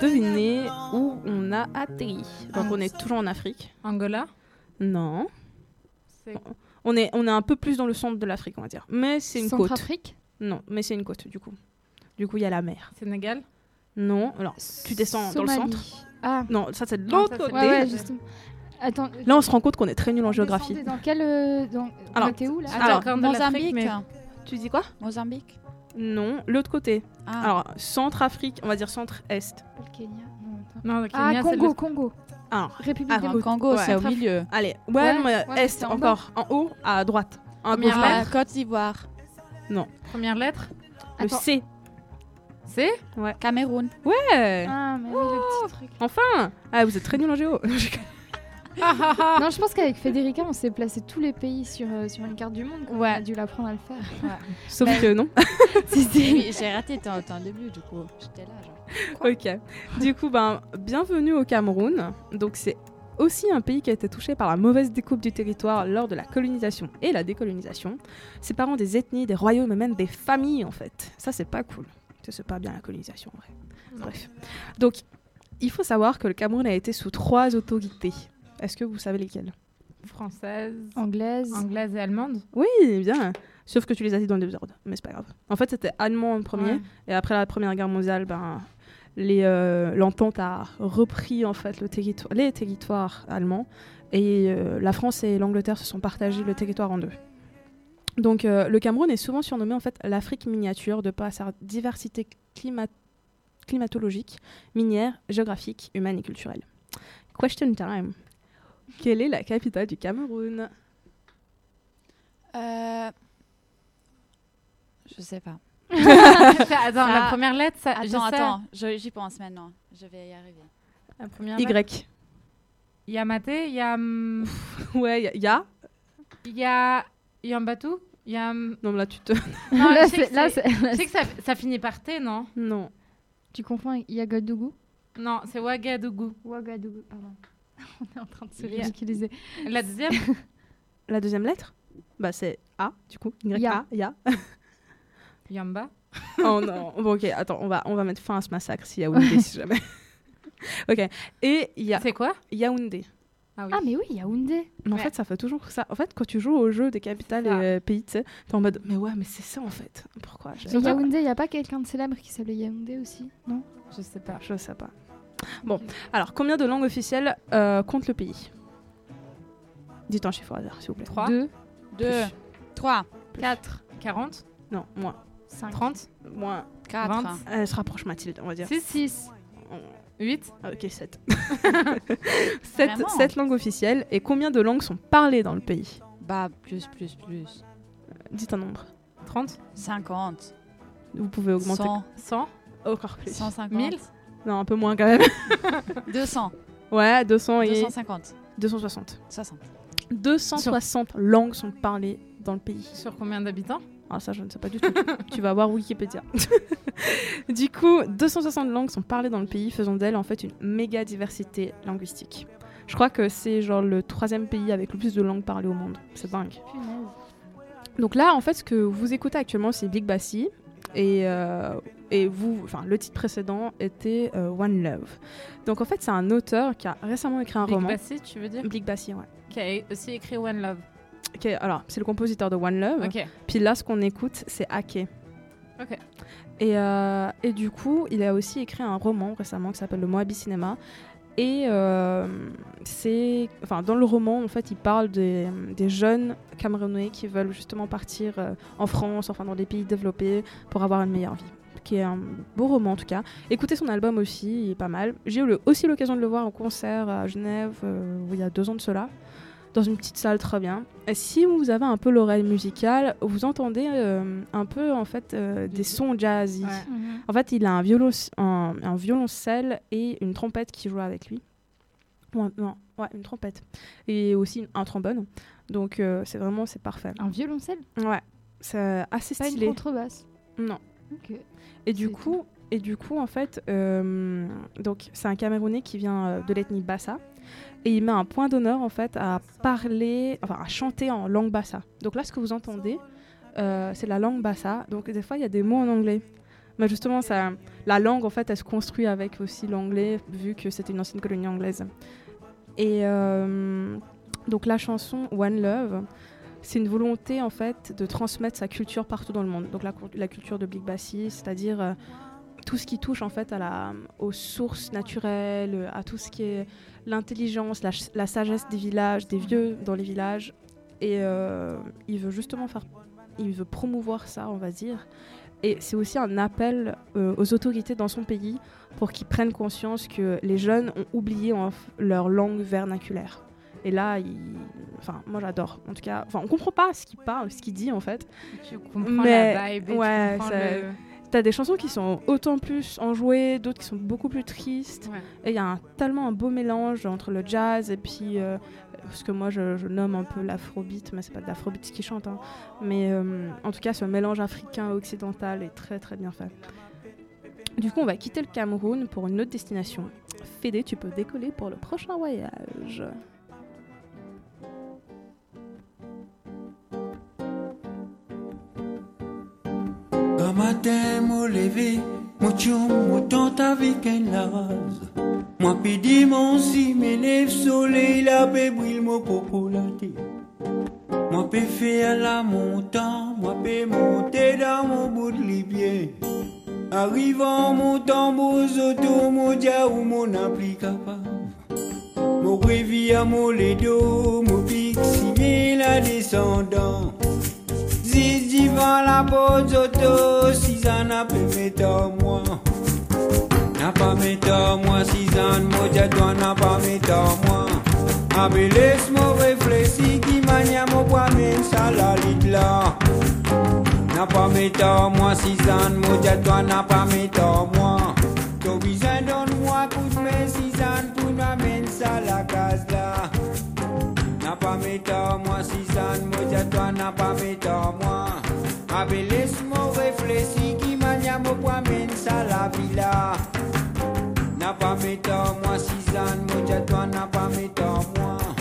Deviné où on a atterri Donc on est toujours en Afrique. Angola? Non. C'est- On est, on est un peu plus dans le centre de l'Afrique, on va dire. Mais c'est une côte. Centrafrique Non, mais c'est une côte du coup. Du coup, il y a la mer. Sénégal? Non, alors tu descends dans le centre. Ah. Non, ça c'est de Non, l'autre ça, c'est côté. Ouais, ouais, justement. Attends. Là, on se rend compte qu'on est très nul en géographie. Dans quel. euh, Dans... Alors, où là? Alors, Attends, de l'Afrique, Mozambique. mais- Tu dis quoi? Mozambique. Non, l'autre côté. Ah. Alors, centre-Afrique, on va dire centre-est. Le Kenya Non, le Ah, Kenya, c'est Congo, le- Congo. Alors, République Le côté- Congo, ouais. c'est au milieu. Allez, ouais, Ouais, non, ouais, est en encore. En haut, à droite. En Première gauche, lettre. Ah, Côte d'Ivoire. Non. Première lettre Le Attends. C. C'est Cameroun. Ouais. Ah, mais oui, le petit truc. Enfin. Ah, vous êtes très nuls en géo. (laughs) (laughs) Non, je pense qu'avec Federica, on s'est placé tous les pays sur, euh, sur une carte du monde. quoi. Ouais. On a dû l'apprendre à le faire. Sauf Ben- que non. (laughs) Si, si. Oui, J'ai raté ton, ton début, du coup. J'étais là, genre. ok. Du coup, ben, bienvenue au Cameroun. Donc, c'est aussi un pays qui a été touché par la mauvaise découpe du territoire lors de la colonisation et la décolonisation, séparant des ethnies, des royaumes et même des familles, en fait. Ça, c'est pas cool. Ça, C'est pas bien la colonisation, en vrai. Bref. Donc, il faut savoir que le Cameroun a été sous trois autorités. Est-ce que vous savez lesquelles? Française, Anglaise. anglaise et allemande. Oui, bien. Sauf que tu les as dit dans le désordre, mais c'est pas grave. En fait, c'était allemand en premier, Ouais. et après la Première Guerre mondiale, ben, les, euh, l'entente a repris en fait le territoire, les territoires allemands, et euh, la France et l'Angleterre se sont partagés le territoire en deux. Donc, euh, le Cameroun est souvent surnommé en fait l'Afrique miniature de par sa diversité climat- climatologique, minière, géographique, humaine et culturelle. Question time. Quelle est la capitale du Cameroun? Euh... Je sais pas. (laughs) attends, la première lettre, ça, je Attends, sais. attends. J'y pense maintenant. Je vais y arriver. La première. Y. Il y a Maté, il y a. hum, Ouais, il y, a. Il y a. Yambatou Il y a. hum, Non, mais là, tu te. (laughs) Non, Là, je sais c'est- je sais que ça, ça finit par T, non? Non. Tu confonds avec Yagadougou Non, c'est Ouagadougou. Ouagadougou, pardon. (laughs) On est en train de se y a- ridiculiser. La deuxième (laughs) La deuxième lettre Bah, c'est A, du coup. Y, Ya. A, Ya. (laughs) Yamba. oh non. Bon, ok, attends, on va, on va mettre fin à ce massacre si Yaoundé, si jamais. ok. Et il y a C'est quoi Yaoundé. Ah oui. Ah, mais oui, Yaoundé. Mais en fait, ça fait toujours ça. En fait, quand tu joues au jeu des capitales et euh, pays, tu sais, t'es en mode, mais ouais, mais c'est ça en fait. Pourquoi? Mais. Yaoundé, il n'y a pas quelqu'un de célèbre qui s'appelait Yaoundé aussi? Non? Je sais pas. Je sais pas. Bon, alors, combien de langues officielles euh, compte le pays? Dites un chiffre au hasard, s'il vous plaît. 3, Deux, 2, 3, 4, 40, Non, moins. 5. 30, Moins. 4. Vingt. Elle se rapproche, Mathilde, on va dire. 6, 6. 8. Ah, Ok, 7. 7, (laughs) Vraiment? langues officielles. Et combien de langues sont parlées dans le pays? Bah, plus, plus, plus. Dites un nombre. 30, 50. Vous pouvez augmenter 100. 100, encore plus. 150. 1000. Non, un peu moins quand même. (laughs) 200. Ouais, 200 et 250. 260. 60. 260 langues sont parlées dans le pays. Sur combien d'habitants? Ah, ça, je ne sais pas du tout. tu vas voir Wikipédia. (laughs) du coup, 260 langues sont parlées dans le pays, faisant d'elle en fait une méga diversité linguistique. Je crois que c'est genre le troisième pays avec le plus de langues parlées au monde. C'est dingue. Donc là, en fait, ce que vous écoutez actuellement, c'est Big Bassi. Et, euh, et vous, enfin, le titre précédent était euh, One Love. Donc en fait, c'est un auteur qui a récemment écrit un Big roman. Bassi, tu veux dire? Big Bassi, ouais. Qui a aussi écrit One Love. Est- alors, c'est le compositeur de One Love. Ok. Puis là, ce qu'on écoute, c'est Ake. Ok. Et, euh, et du coup, il a aussi écrit un roman récemment qui s'appelle Le Moabi Cinéma. Et euh, c'est, enfin, dans le roman, en fait, il parle des, jeunes Camerounais qui veulent justement partir euh, en France, enfin dans des pays développés, pour avoir une meilleure vie. Qui est un beau roman en tout cas. Écoutez son album aussi, il est pas mal. J'ai eu aussi l'occasion de le voir en concert à Genève euh, il y a deux ans de cela, dans une petite salle très bien. Et si vous avez un peu l'oreille musicale, vous entendez euh, un peu en fait euh, des sons jazzy. Ouais. En fait, il a un, violon, un, un violoncelle et une trompette qui joue avec lui. Ouais, non, ouais, une trompette. Et aussi un trombone. Donc, euh, c'est vraiment, c'est parfait. Un violoncelle? Ouais, c'est assez Pas une stylé. contrebasse? Non. Ok. Et du coup, et du coup, en fait, euh, donc c'est un Camerounais qui vient euh, de l'ethnie Bassa et il met un point d'honneur en fait à parler, enfin à chanter en langue Bassa. Donc là, ce que vous entendez, euh, c'est la langue Bassa. Donc des fois, il y a des mots en anglais. Mais justement, ça, la langue en fait, elle se construit avec aussi l'anglais vu que c'était une ancienne colonie anglaise. Et euh, donc la chanson One Love, c'est une volonté en fait de transmettre sa culture partout dans le monde. Donc la, culture de Big Bassi, c'est-à-dire euh, tout ce qui touche en fait à la, aux sources naturelles, à tout ce qui est l'intelligence, la, sagesse des villages, des vieux dans les villages. Et euh, il veut justement faire, il veut promouvoir ça, on va dire. Et c'est aussi un appel euh, aux autorités dans son pays pour qu'ils prennent conscience que les jeunes ont oublié leur langue vernaculaire. Et là, il- enfin, moi j'adore. En tout cas, enfin, on comprend pas ce qu'il parle, ce qu'il dit en fait. Tu comprends Mais la vibe et tu ouais, comprends ça- le- T'as des chansons qui sont autant plus enjouées, d'autres qui sont beaucoup plus tristes. Ouais. Et il y a un- tellement un beau mélange entre le jazz et puis euh, ce que moi je, je nomme un peu l'afrobeat, mais c'est pas de l'afrobeat qui chante. hein. Mais euh, en tout cas, ce mélange africain-occidental est très très bien fait. Du coup, on va quitter le Cameroun pour une autre destination. Fédé, tu peux décoller pour le prochain voyage. Mon tante avec un laz. Moi, pidi mon si, me lève soleil, la paix brille mon tête. Moi, peux faire la montagne, moi, peux monter dans mon bout de libyen. Arrivant mon tambour, mon dia mon appli capable. Mon réveil à mon ledo, mon bien la descendant. Zizi van la pose auto, Suzanne a pu mettre à moi. N'a pas mettre à moi, Suzanne, moja toi n'a pas mettre à moi. Abeles mo réfléchi, qui mania mo bois men ça la lit là. N'a pas mettre à moi, Suzanne, moja toi n'a pas mettre à moi. T'as besoin donne-moi Toi n'a pas mettre à moi. Abeles mo réfléchi, qui mania mo bois men ça la villa. N'a pas mettre à moi, Suzanne, moja toi n'a pas à moi.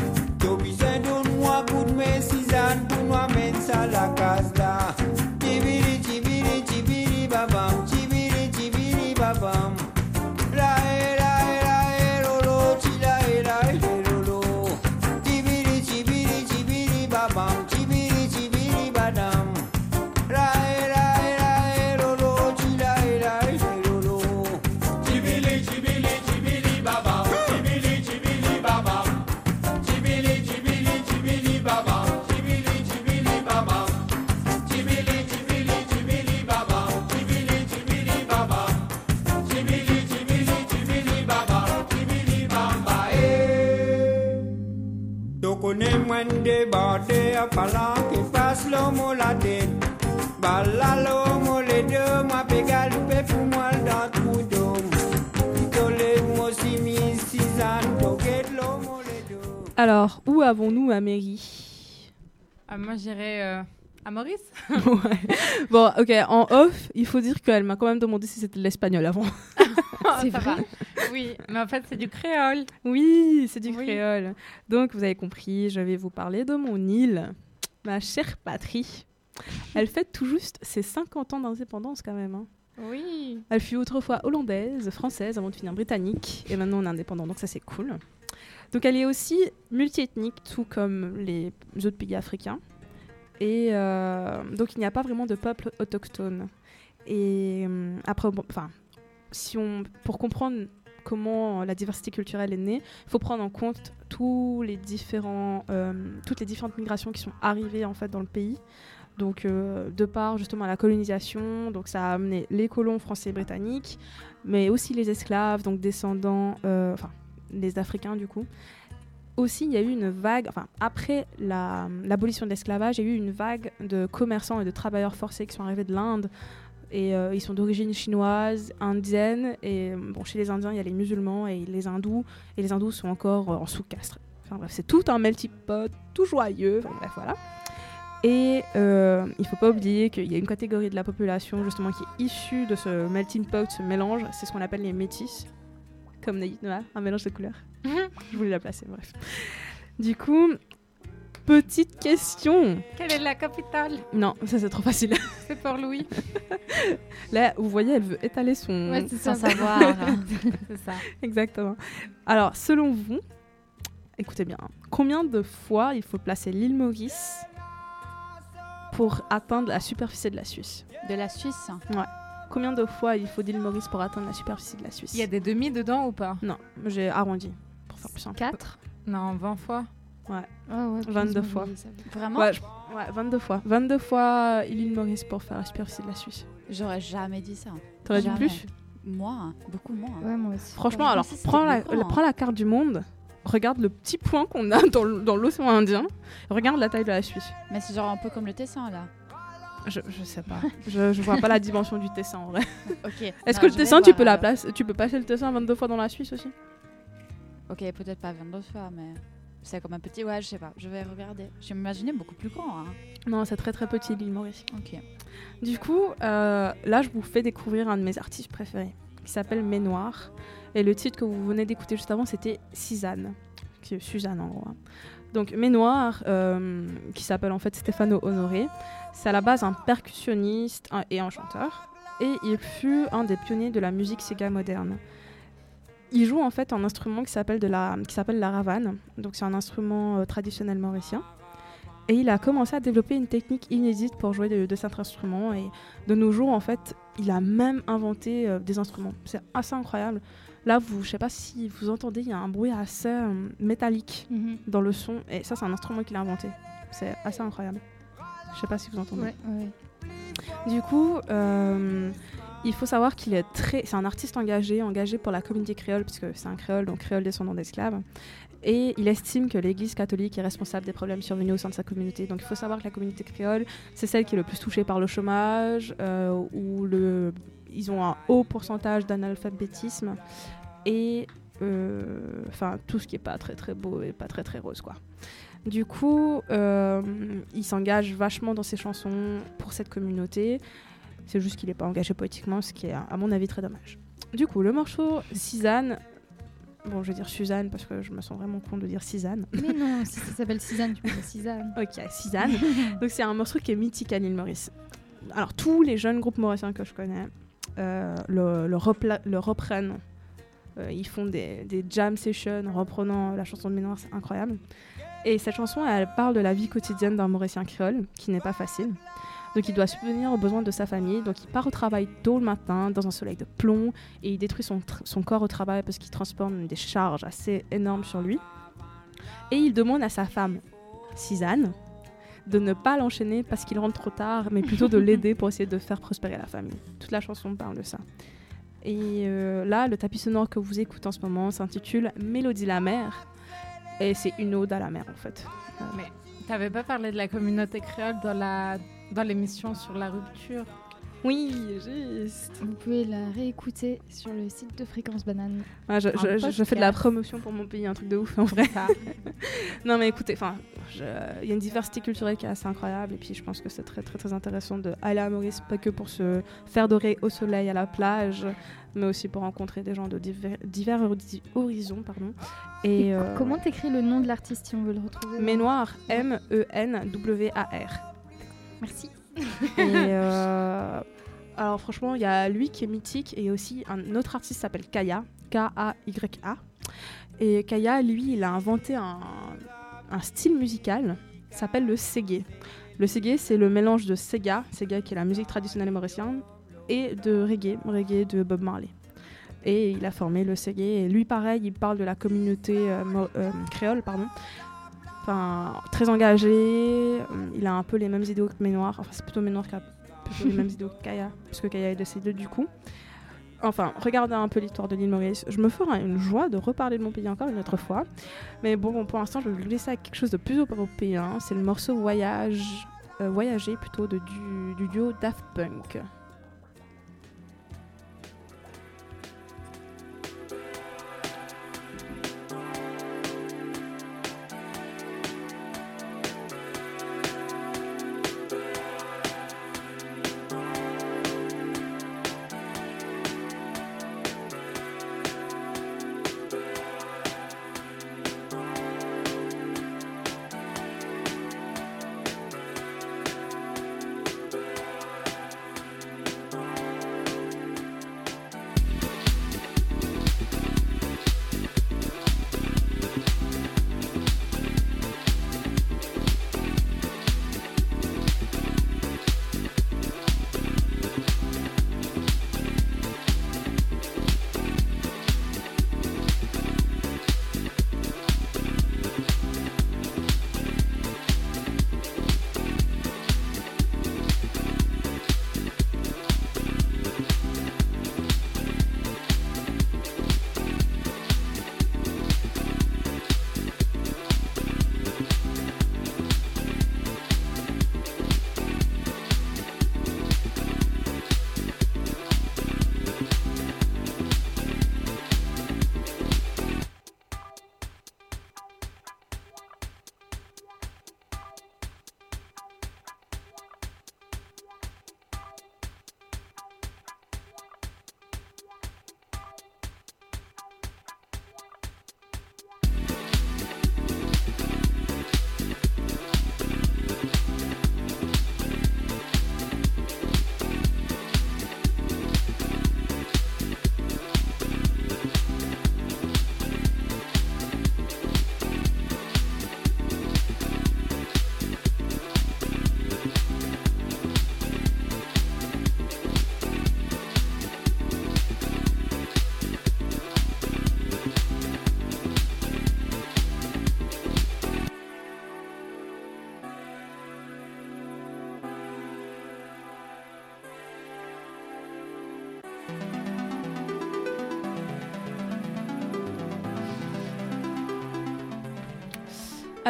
Mwende bade apala que passe l'homme la tête. Bala l'homme les deux, moi pégal pe pour moi dans tout dôme. Tole mo si mi sisane, toquet l'homme les deux. Alors, où avons-nous Amélie Ah, moi, j'irais euh, à Maurice. (laughs) Ouais. Bon, ok, en off, il faut dire qu'elle m'a quand même demandé si c'était de l'espagnol avant. (laughs) (laughs) C'est vrai. Oui, mais en fait, c'est du créole. Oui, c'est du Oui. créole. Donc, vous avez compris, je vais vous parler de mon île, ma chère patrie. Elle fête tout juste ses 50 ans d'indépendance quand même. hein. Oui. Elle fut autrefois hollandaise, française, avant de finir britannique, et maintenant on est indépendant, donc ça c'est cool. Donc elle est aussi multiethnique, tout comme les autres pays africains. Et euh, donc il n'y a pas vraiment de peuple autochtone. Et euh, après, enfin, si on, pour comprendre comment la diversité culturelle est née, il faut prendre en compte tous les différents, euh, toutes les différentes migrations qui sont arrivées en fait dans le pays. Donc, euh, de par justement la colonisation, donc ça a amené les colons français et britanniques, mais aussi les esclaves, donc descendants, euh, enfin les Africains du coup. Aussi, il y a eu une vague, enfin après la- l'abolition de l'esclavage, il y a eu une vague de commerçants et de travailleurs forcés qui sont arrivés de l'Inde. Et euh, ils sont d'origine chinoise, indienne. Et bon, chez les Indiens, il y a les musulmans et les hindous. Et les hindous sont encore euh, en sous-caste. Enfin bref, c'est tout un melting pot, tout joyeux. Enfin, bref, voilà. Et euh, il faut pas oublier qu'il y a une catégorie de la population justement qui est issue de ce melting pot, ce mélange. C'est ce qu'on appelle les métis. Comme Noah, un mélange de couleurs. Je voulais la placer, bref. Du coup, petite question. Quelle est la capitale? Non, ça c'est trop facile. (laughs) C'est pour Louis. Là, vous voyez, elle veut étaler son. Ouais, c'est Sans savoir. (laughs) c'est ça. Exactement. Alors, selon vous, écoutez bien, combien de fois il faut placer l'île Maurice pour atteindre la superficie de la Suisse? De la Suisse? Ouais. Combien de fois il faut d'île Maurice pour atteindre la superficie de la Suisse? Il y a des demi dedans ou pas? Non, j'ai arrondi pour faire plus simple. 4 Non, 20 fois. Ouais. Ah ouais, 22 punaise, fois. Vraiment Ouais, je, Ouais, 22 fois. 22 fois l'île Maurice pour faire la superficie de la Suisse. J'aurais jamais dit ça. T'aurais dit plus Moi, beaucoup moins. Ouais, moi aussi. Franchement, alors prends la, beaucoup, la- hein. prends la carte du monde, regarde le petit point qu'on a dans, l'océan Indien, regarde la taille de la Suisse. Mais c'est genre un peu comme le Tessin là. Je, je sais pas. je, je vois pas la dimension du Tessin en vrai. (laughs) Ok. Est-ce que le Tessin, tu peux la place, tu peux passer le Tessin 22 fois dans la Suisse aussi? Ok, peut-être pas 22 fois, mais c'est comme un petit. Ouais, je sais pas. Je vais regarder. Je m'imaginais beaucoup plus grand. Hein. Non, c'est très très petit l'île Maurice. Ok. Du coup, euh, là, je vous fais découvrir un de mes artistes préférés, qui s'appelle Ménoir. Et le titre que vous venez d'écouter juste avant, c'était Suzanne. Qui est Suzanne en gros. hein. Donc Ménoir, euh, qui s'appelle en fait Stefano Honoré, c'est à la base un percussionniste et un chanteur. Et il fut un des pionniers de la musique Sega moderne. Il joue en fait un instrument qui s'appelle de la, qui s'appelle la ravane. Donc c'est un instrument euh, traditionnel mauricien. Et il a commencé à développer une technique inédite pour jouer de, de cet instrument. Et de nos jours, en fait, il a même inventé euh, des instruments. C'est assez incroyable. Là, vous, je sais pas si vous entendez, il y a un bruit assez euh, métallique Mhm. dans le son. Et ça, c'est un instrument qu'il a inventé. C'est assez incroyable. Je sais pas si vous entendez. Ouais, ouais. Du coup, il faut savoir qu'il est très, c'est un artiste engagé, engagé pour la communauté créole, puisque c'est un créole, donc créole descendant d'esclaves. Et il estime que l'Église catholique est responsable des problèmes survenus au sein de sa communauté. Donc il faut savoir que la communauté créole, c'est celle qui est le plus touchée par le chômage, euh, où le, ils ont un haut pourcentage d'analphabétisme et euh, enfin tout ce qui est pas très très beau et pas très très rose quoi. Du coup, euh, il s'engage vachement dans ses chansons pour cette communauté. C'est juste qu'il n'est pas engagé poétiquement, ce qui est, à mon avis, très dommage. Du coup, le morceau Suzanne, bon, je vais dire Suzanne parce que je me sens vraiment con de dire Suzanne. Mais non, si ça s'appelle Suzanne, tu peux dire Suzanne. (laughs) Ok, Suzanne. Donc c'est un morceau qui est mythique à l'île Maurice. Alors tous les jeunes groupes mauriciens que je connais euh, le, le, repla- le reprennent. Euh, ils font des, des jam sessions en reprenant la chanson de Ménoir, c'est incroyable. Et cette chanson, elle parle de la vie quotidienne d'un Mauricien créole, qui n'est pas facile. Donc il doit subvenir aux besoins de sa famille. Donc il part au travail tôt le matin, dans un soleil de plomb, et il détruit son, son corps au travail parce qu'il transporte des charges assez énormes sur lui. Et il demande à sa femme, Suzanne, de ne pas l'enchaîner parce qu'il rentre trop tard, mais plutôt de (laughs) l'aider pour essayer de faire prospérer la famille. Toute la chanson parle de ça. Et euh, là, le tapis sonore que vous écoutez en ce moment s'intitule Mélodie la mer. Et c'est une ode à la mer en fait. Euh, Mais t'avais pas parlé de la communauté créole dans la dans l'émission sur la rupture Oui, juste. Vous pouvez la réécouter sur le site de Fréquence Banane. Ouais, je, Un je- je- je fais de la promotion pour mon pays, un truc de ouf en vrai. (laughs) non mais écoutez, enfin, il y a une diversité culturelle qui est assez incroyable et puis je pense que c'est très très très intéressant de aller à Maurice, pas que pour se faire dorer au soleil à la plage, mais aussi pour rencontrer des gens de divers, divers hori- horizons, pardon. Et, Et euh, Comment t'écris le nom de l'artiste si on veut le retrouver? Ménoir, E M-E-N-W-A-R. Merci. Et euh, (laughs) alors franchement, il y a lui qui est mythique et aussi un autre artiste s'appelle Kaya, K-A-Y-A. Et Kaya, lui, il a inventé un, un style musical qui s'appelle le ségué. Le ségué, c'est le mélange de Sega, Sega qui est la musique traditionnelle mauricienne, et de reggae, reggae de Bob Marley. Et il a formé le ségué. Et lui, pareil, il parle de la communauté euh, euh, créole, pardon. Enfin, très engagé. euh, Il a un peu les mêmes idéaux que Ménoir. Enfin, c'est plutôt Ménoir qui a plutôt les mêmes (laughs) idéaux que Kaya, puisque Kaya est décédé du coup. Enfin, regardez un peu l'histoire de l'île Maurice. Je me ferai une joie de reparler de mon pays encore une autre fois. Mais bon, pour l'instant, je vais vous laisser avec quelque chose de plus européen. C'est le morceau Voyage, euh, Voyager plutôt de, du, du duo Daft Punk.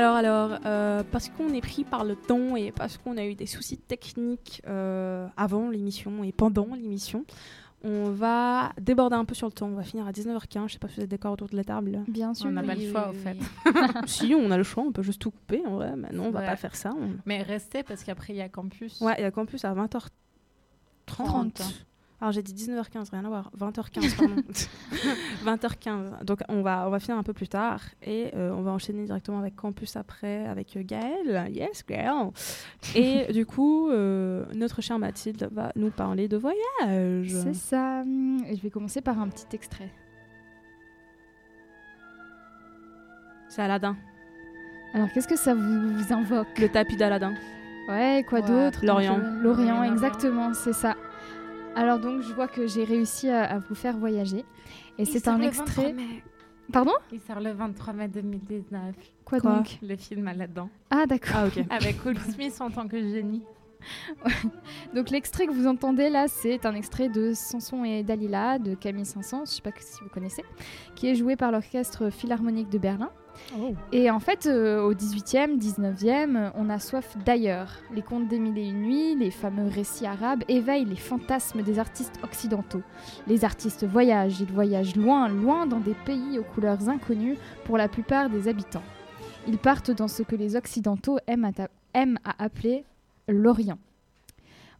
Alors, alors, euh, parce qu'on est pris par le temps et parce qu'on a eu des soucis techniques euh, avant l'émission et pendant l'émission, on va déborder un peu sur le temps. On va finir à 19h15. Je sais pas si vous êtes d'accord autour de la table. Bien sûr. On n'a pas oui, le choix, oui, au fait. oui. (laughs) si, on a le choix, on peut juste tout couper en vrai. Mais non, on va Ouais. pas faire ça. on- Mais restez parce qu'après, il y a campus. Ouais, il y a campus à 20h30. 30. Alors j'ai dit 19h15, rien à voir. 20h15, pardon. (laughs) 20h15. Donc on va, on va finir un peu plus tard et euh, on va enchaîner directement avec campus après, avec euh, Gaëlle. Yes, girl. Et (laughs) du coup, euh, notre chère Mathilde va nous parler de voyage. C'est ça. Et je vais commencer par un petit extrait. C'est Aladdin. Alors, qu'est-ce que ça vous, vous invoque? Le tapis d'Aladin. Ouais, quoi Ouais. d'autre? L'Orient. L'Orient, exactement, c'est ça. Alors donc, je vois que j'ai réussi à, à vous faire voyager. Et c'est un extrait... Pardon? Il sort le 23 mai 2019. Quoi, Quoi donc? Le film Aladdin. Ah d'accord. Ah ok. (laughs) Avec Will Smith en tant que génie. Donc l'extrait que vous entendez là, c'est un extrait de Samson et Dalila de Camille Saint-Saëns, je sais pas si vous connaissez, qui est joué par l'orchestre philharmonique de Berlin. Et en fait, euh, au 18e, 19e, on a soif d'ailleurs. Les contes des mille et une nuits, les fameux récits arabes éveillent les fantasmes des artistes occidentaux. Les artistes voyagent, ils voyagent loin, loin dans des pays aux couleurs inconnues pour la plupart des habitants. Ils partent dans ce que les occidentaux aiment aiment à appeler l'Orient.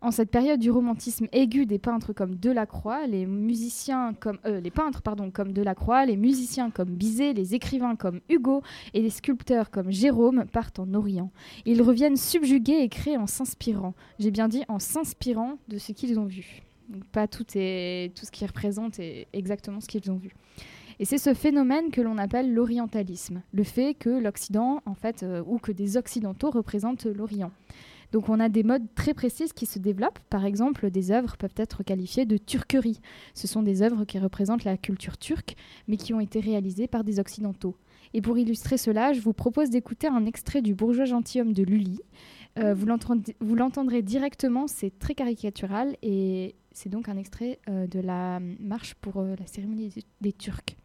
En cette période du romantisme aigu des peintres comme Delacroix, les musiciens comme euh, les peintres pardon comme Delacroix, les musiciens comme Bizet, les écrivains comme Hugo et les sculpteurs comme Jérôme partent en Orient. Ils reviennent subjugués et créent en s'inspirant. J'ai bien dit en s'inspirant de ce qu'ils ont vu. Pas tout est tout ce qu'ils représentent est exactement ce qu'ils ont vu. Et c'est ce phénomène que l'on appelle l'orientalisme, le fait que l'Occident, en fait, euh, ou que des Occidentaux représentent l'Orient. Donc on a des modes très précises qui se développent. Par exemple, des œuvres peuvent être qualifiées de turquerie. Ce sont des œuvres qui représentent la culture turque, mais qui ont été réalisées par des Occidentaux. Et pour illustrer cela, je vous propose d'écouter un extrait du Bourgeois gentilhomme de Lully. Euh, vous l'entendrez directement, c'est très caricatural, et c'est donc un extrait euh, de la marche pour euh, la cérémonie des Turcs.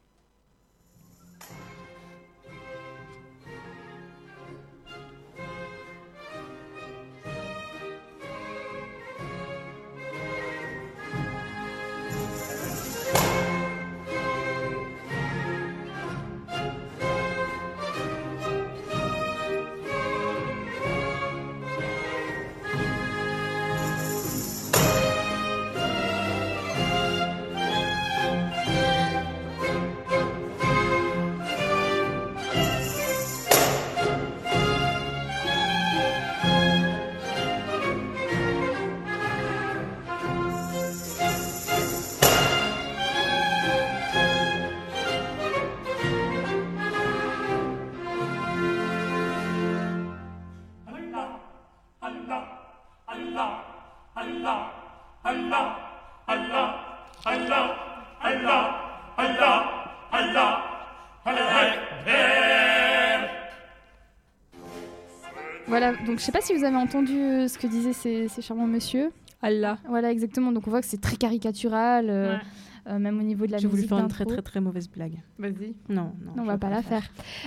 Voilà, donc je sais pas si vous avez entendu euh, ce que disaient ces, ces charmants messieurs. Allah. Voilà, exactement. Donc on voit que c'est très caricatural, euh, Ouais. euh, même au niveau de la J'ai voulu faire une très très très mauvaise blague. Vas-y. Non, non. Non, on va pas la faire.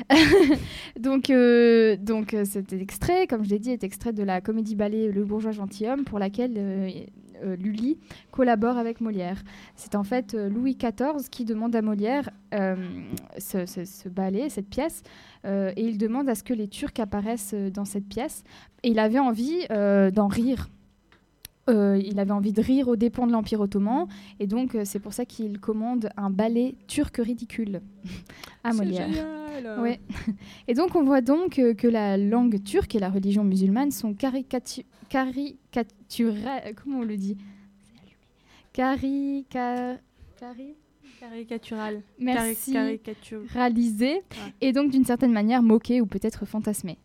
(laughs) donc, euh, donc euh, cet extrait, comme je l'ai dit, est extrait de la comédie ballet Le bourgeois gentilhomme, pour laquelle Lully collabore avec Molière. C'est en fait euh, Louis XIV qui demande à Molière euh, ce, ballet, cette pièce, euh, et il demande à ce que les Turcs apparaissent euh, dans cette pièce. Et il avait envie euh, d'en rire. Euh, il avait envie de rire aux dépens de l'Empire ottoman, et donc euh, c'est pour ça qu'il commande un ballet turc ridicule (laughs) à Molière. génial. (laughs) Ouais. Et donc on voit donc euh, que la langue turque et la religion musulmane sont caricatu caricaturales. Comment on le dit? Carica... Cari... Caricatural. Merci. Cari- caricature. Réalisées et donc d'une certaine manière moquées ou peut-être fantasmées.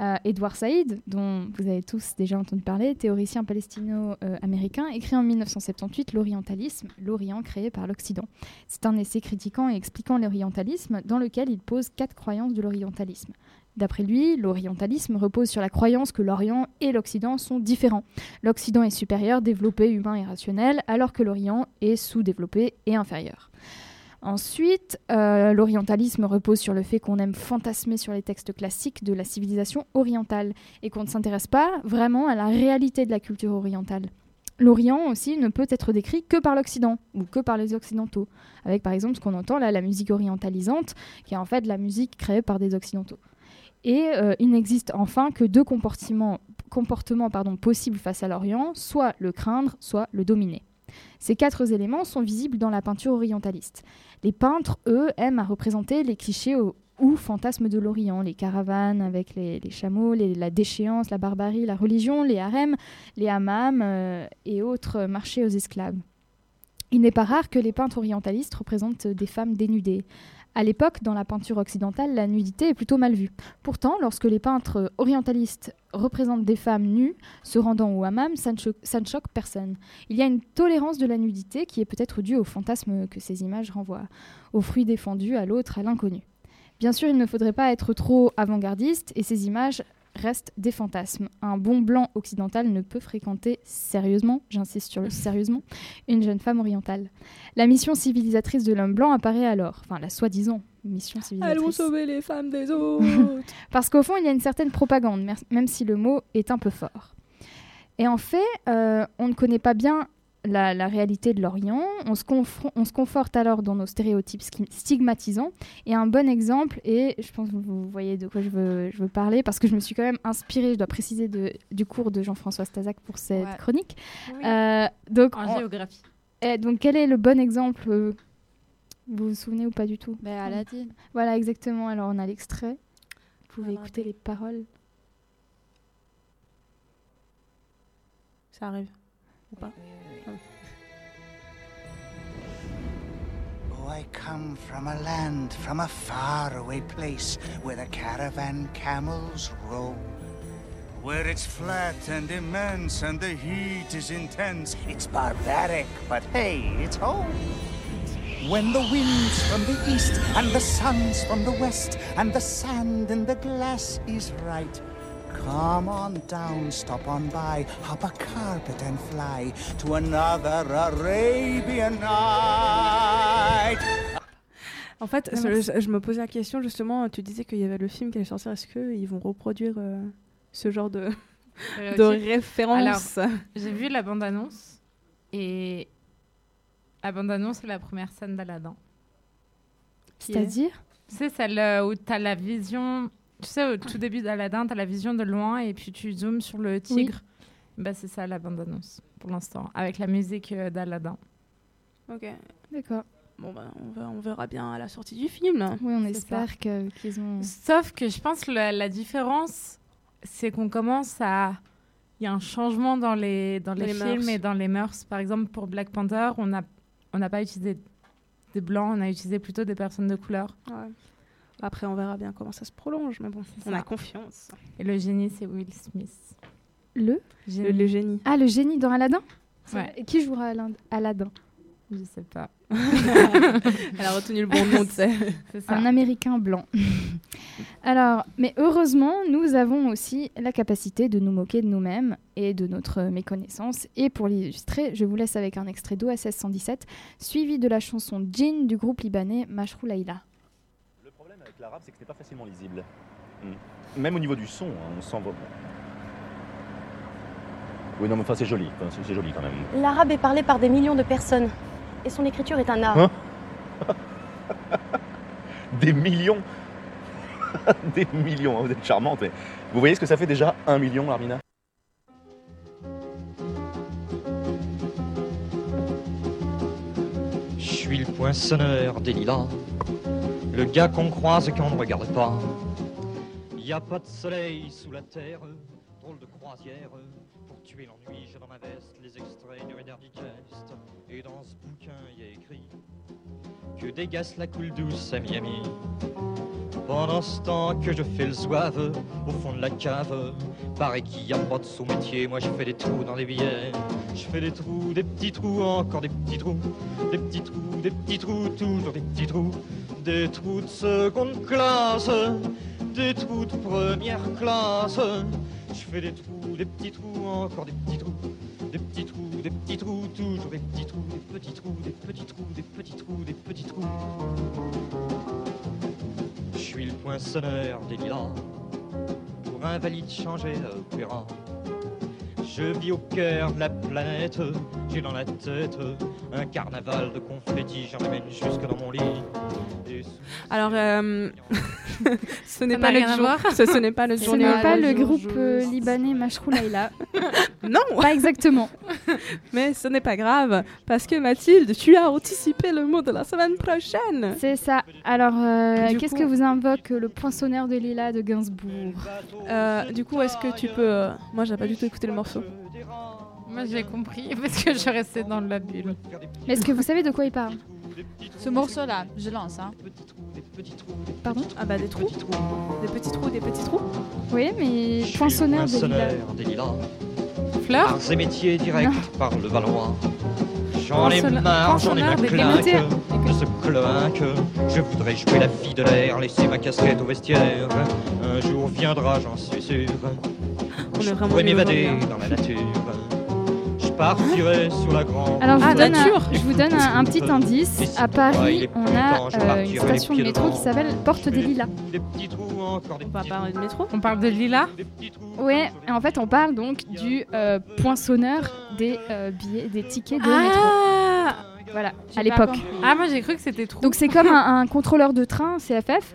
Euh, Edouard Saïd, dont vous avez tous déjà entendu parler, théoricien palestino-américain, écrit en 1978 L'Orientalisme, l'Orient créé par l'Occident. C'est un essai critiquant et expliquant l'orientalisme dans lequel il pose quatre croyances de l'orientalisme. D'après lui, l'orientalisme repose sur la croyance que l'Orient et l'Occident sont différents. L'Occident est supérieur, développé, humain et rationnel, alors que l'Orient est sous-développé et inférieur. Ensuite, euh, l'orientalisme repose sur le fait qu'on aime fantasmer sur les textes classiques de la civilisation orientale et qu'on ne s'intéresse pas vraiment à la réalité de la culture orientale. L'Orient aussi ne peut être décrit que par l'Occident ou que par les Occidentaux, avec par exemple ce qu'on entend là, la musique orientalisante, qui est en fait la musique créée par des Occidentaux. Et euh, il n'existe enfin que deux comportements, possibles face à l'Orient, soit le craindre, soit le dominer. Ces quatre éléments sont visibles dans la peinture orientaliste. Les peintres, eux, aiment à représenter les clichés ou fantasmes de l'Orient, les caravanes avec les, chameaux, la déchéance, la barbarie, la religion, les harems, les hammams euh, et autres marchés aux esclaves. Il n'est pas rare que les peintres orientalistes représentent des femmes dénudées. À l'époque, dans la peinture occidentale, la nudité est plutôt mal vue. Pourtant, lorsque les peintres orientalistes représentent des femmes nues se rendant au hammam, ça ne, choque personne. Il y a une tolérance de la nudité qui est peut-être due au fantasme que ces images renvoient, au fruit défendu, à l'autre, à l'inconnu. Bien sûr, il ne faudrait pas être trop avant-gardiste et ces images restent des fantasmes. Un bon blanc occidental ne peut fréquenter sérieusement, j'insiste sur le (laughs) sérieusement, une jeune femme orientale. La mission civilisatrice de l'homme blanc apparaît alors, enfin la soi-disant mission civilisatrice. Allons sauver les femmes des (laughs) autres. Parce qu'au fond, il y a une certaine propagande, même si le mot est un peu fort. Et en fait, euh, on ne connaît pas bien la, la réalité de l'Orient. On se, on se conforte alors dans nos stéréotypes stigmatisants. Et un bon exemple, et je pense que vous voyez de quoi je veux, je veux parler, parce que je me suis quand même inspirée, je dois préciser, de- du cours de Jean-François Stazac pour cette Ouais. chronique. Oui. Euh, donc, En on- géographie. et donc, quel est le bon exemple euh, Vous vous souvenez ou pas du tout? Aladdin. Voilà, exactement. Alors, on a l'extrait. Vous pouvez Aladdin. écouter les paroles. Ça arrive. Ou pas Oh, I come from a land, from a faraway place where the caravan camels roam. Where it's flat and immense and the heat is intense. It's barbaric, but hey, it's home. When the wind's from the east and the sun's from the west and the sand in the glass is right. Come on down, stop on by, hop a carpet and fly to another Arabian night. En fait, Ah, je, je me posais la question justement. Tu disais qu'il y avait le film qui allait sortir. Est-ce qu'ils vont reproduire euh, ce genre de, de référence? Alors, j'ai vu la bande-annonce et la bande-annonce, c'est la première scène d'Aladin. C'est-à-dire? C'est celle euh, où tu as la vision. Tu sais, au tout début d'Aladin, tu as la vision de loin et puis tu zoomes sur le tigre. Bah, c'est ça la bande-annonce pour l'instant, avec la musique euh, d'Aladin. Ok. D'accord. Bon, bah, on, va- on verra bien à la sortie du film. Oui, on espère que- qu'ils ont. Sauf que je pense que la, la différence, c'est qu'on commence à. Il y a un changement dans les, dans les, les films mœurs. et dans les mœurs. Par exemple, pour Black Panther, on n'a on n'a pas utilisé des blancs, on a utilisé plutôt des personnes de couleur. Ouais. Après, on verra bien comment ça se prolonge. Mais bon, on ça. a confiance. Et le génie, c'est Will Smith. Le Le, le génie. Ah, le génie dans Aladdin Ouais. Et qui jouera Aladdin Je sais pas. (laughs) Elle a retenu le bon nom, tu sais. (laughs) C'est ça. Un Américain blanc. (laughs) Alors, mais heureusement, nous avons aussi la capacité de nous moquer de nous-mêmes et de notre méconnaissance. Et pour l'illustrer, je vous laisse avec un extrait d'OSS 117, suivi de la chanson Jin du groupe libanais Mashrou Laïla. Problème avec l'arabe, c'est que ce n'est pas facilement lisible. Hmm. Même au niveau du son, hein, on sent. vraiment- Oui, non, mais enfin, c'est joli. Enfin, c'est- c'est joli quand même. L'arabe est parlé par des millions de personnes. Et son écriture est un art. Hein (laughs) Des millions (laughs) Des millions, hein, vous êtes charmante. mais Vous voyez ce que ça fait déjà un million, Armina? Je suis le poinçonneur des lilas, le gars qu'on croise et qu'on ne regarde pas. Y a pas de soleil sous la terre, drôle de croisière. Pour tuer l'ennui, j'ai dans ma veste les extraits du Reader Digest. Et dans ce bouquin, y a écrit que dégasse la coule douce à Miami. Pendant ce temps que je fais le zouave au fond de la cave, paraît qu'il y a pas de sous-métier. Moi, je fais des trous dans les billets. Je fais des trous, des petits trous, encore des petits trous, des petits trous, des petits trous, toujours des petits trous, des trous de seconde classe, des trous de première classe. Je fais des trous des petits trous, encore des petits trous, des petits trous, des petits trous, toujours des petits trous, des petits trous, des petits trous, des petits trous, des petits trous. Je suis le poinçonneur des lilas, pour invalide changer d'opéra. Je vis au cœur de la planète, j'ai dans la tête un carnaval de confettis, j'en amène jusque dans mon lit. Alors, euh, (laughs) ce n'est pas le jour. Ce, ce n'est pas le Ce jour. n'est pas le groupe euh, libanais Mashrou Laila. (laughs) Non Pas exactement. (laughs) Mais ce n'est pas grave, parce que Mathilde, tu as anticipé le mot de la semaine prochaine. C'est ça. Alors, euh, qu'est-ce coup- que vous invoque le poinçonneur des lilas de Gainsbourg? Euh, du coup, est-ce que tu peux... Moi, j'ai pas du tout écouté le morceau. Moi, j'ai compris (laughs) parce que je restais dans la bulle. Mais est-ce que vous savez de quoi il parle? Ce morceau-là, je lance. Hein. Pardon? Ah bah des trous Des petits trous, des petits trous Oui, mais poinçonneur des lilas. des lilas. Fleur Arts et métiers direct par le Valois. J'en ai marre, j'en ai ma claque de ce cloaque. Je voudrais jouer la fille de l'air, laisser ma casquette au vestiaire. Un jour viendra, j'en suis sûr. On est Je vraiment pourrais m'évader dans la nature. Je partirai sur la grande. Alors, je, Ah, vous donne un, je vous donne un, un petit indice. Si À Paris, on a euh, une station de métro qui s'appelle Porte des Lilas. Des petits trous, encore des On va parler de métro On parle de Lila Ouais, et en fait, on parle donc du euh, poinçonneur des euh, billets, des tickets de métro. Ah Voilà, à l'époque. Ah, moi j'ai cru que c'était trop. Donc c'est comme un, un contrôleur de train, CFF.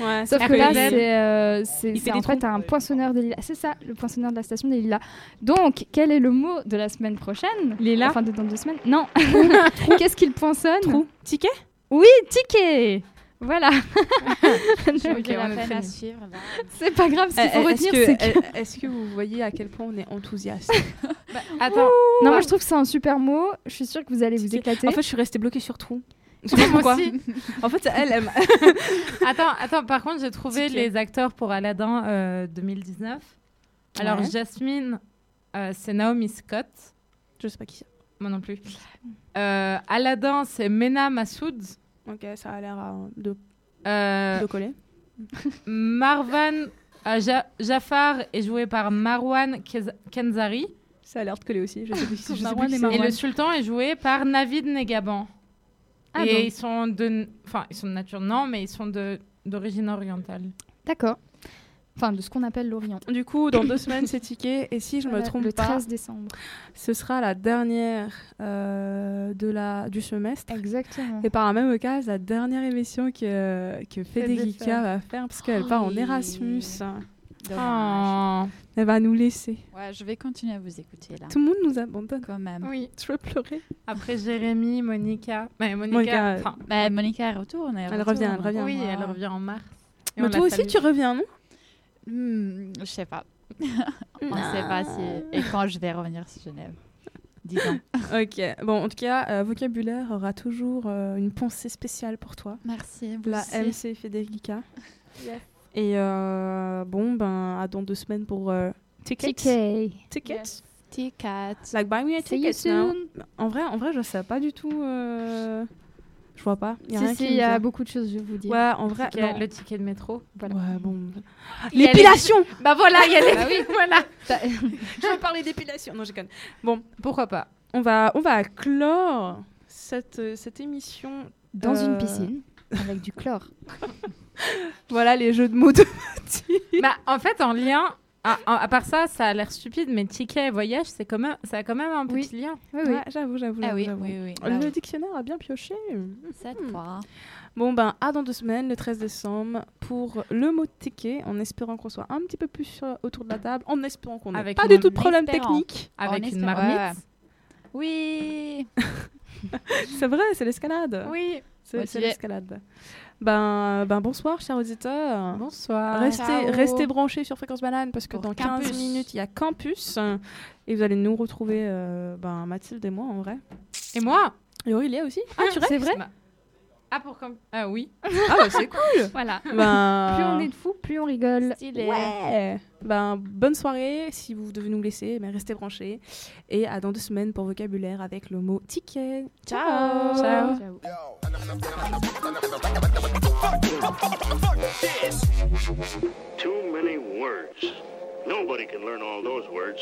Ouais, Sauf que là, c'est euh, c'est- c'est en fait un poinçonneur des lilas. C'est ça, le poinçonneur de la station des lilas. Donc, quel est le mot de la semaine prochaine? Lilas Enfin, de dans deux semaines Non. (laughs) Qu'est-ce qu'il poinçonne? Trou. Ticket? Oui, ticket Voilà. (laughs) Très à suivre. c'est pas grave, ce qu'il faut Euh, Est-ce retenir, que, c'est que... est-ce que vous voyez à quel point on est enthousiaste? Attends, Non, moi je trouve que c'est un super mot. Je suis sûre que vous allez vous éclater. En fait, je suis restée bloquée sur trou. Je sais pourquoi. aussi. En fait, elle aime. (laughs) Attends, attends, par contre, j'ai trouvé les acteurs pour Aladdin euh, 2019. Alors, Ouais. Jasmine, euh, c'est Naomi Scott. Je sais pas qui c'est. Moi non plus. Euh, Aladdin, c'est Mena Massoud. Ok, ça a l'air euh, de, Euh, de coller. (laughs) Marwan euh, Ja- Jafar est joué par Marwan Kez- Kenzari. Ça a l'air de coller aussi. Je sais plus, je sais (laughs) Marwan plus qui et. Marwan. Et le sultan est joué par Navid Negaban. Ah, et donc. ils sont de, enfin, ils sont de nature non, mais ils sont de d'origine orientale. D'accord. Enfin, de ce qu'on appelle l'Orient. Du coup, dans deux semaines, c'est ticket. Et si je me Voilà, trompe le pas, 13 décembre. ce sera la dernière euh, de la, du semestre. Exactement. Et par la même occasion, la dernière émission que, que Federica va faire, parce qu'elle part en Oui. Dommage. Oh. Elle va nous laisser. Ouais, je vais continuer à vous écouter là. Tout le monde nous abandonne. Quand même. Oui. Je veux pleurer. Après Jérémy, Monica. Mais Monica. Monica, enfin, Bah, Monica, elle retourne. Elle, Elle retourne. revient, elle revient. oui, Wow. elle revient en mars. Et Mais toi aussi, tu reviens, non? Hmm, je sais pas. (laughs) On ne sait pas si et quand je vais revenir sur Genève. Disons. (laughs) Ok. Bon, en tout cas, euh, vocabulaire aura toujours euh, une pensée spéciale pour toi. Merci. vous La aussi. MC Federica. (laughs) Et euh, bon, ben, à dans deux semaines pour euh, tickets. Ticket. Tickets. Ticket. Like buy me a See you ticket now. En vrai, en vrai, je sais pas du tout. euh, Je vois pas. Y a Si, rien si, qui il y a beaucoup de choses, je vais vous dire. Ouais, en vrai. Ticket- non. le ticket de métro. Voilà. Ouais, bon. Les- (gasps) L'épilation (laughs) Bah voilà, il y a les. Bah oui. (laughs) voilà. (laughs) Je veux parler d'épilation. Non, je. Bon, Pourquoi pas? on va, on va clore cette, cette émission Dans euh, une piscine, avec du chlore. (laughs) Voilà les jeux de mots de Bah en fait, en lien. À, à part ça, ça a l'air stupide, mais ticket et voyage, c'est quand même, ça a quand même un Oui. petit lien. Oui, oui. Ouais, j'avoue, j'avoue. Ah oui, j'avoue. oui, oui. Le oui. dictionnaire a bien pioché. Cette fois. Bon, ben, à dans deux semaines, le 13 décembre, pour le mot ticket, en espérant qu'on soit un petit peu plus euh, autour de la table, en espérant qu'on n'ait pas du tout de problème espérant. technique. Avec En une marmite. ouais. Oui. (laughs) C'est vrai, c'est l'escalade. Oui. C'est l'escalade. Ben, ben, bonsoir, chers auditeurs. Bonsoir. Restez, Ciao. restez branchés sur Fréquence Banane parce que Pour dans 15 Campus. minutes, il y a Campus. Et vous allez nous retrouver, euh, ben, Mathilde et moi, en vrai. Et moi Et Aurélia aussi. Ah, tu C'est vrai? Ah pour comme Ah oui. (laughs) Ah, bah, c'est cool. (laughs) Voilà. Ben, Plus on est de fous, plus on rigole. Stylé. Ouais. Ben, bonne soirée. Si vous devez nous laisser, mais restez branchés. Et à dans deux semaines pour vocabulaire avec le mot ticket. Ciao. Ciao. Too many words. Nobody can learn all those words.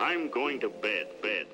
I'm going to bed, bed.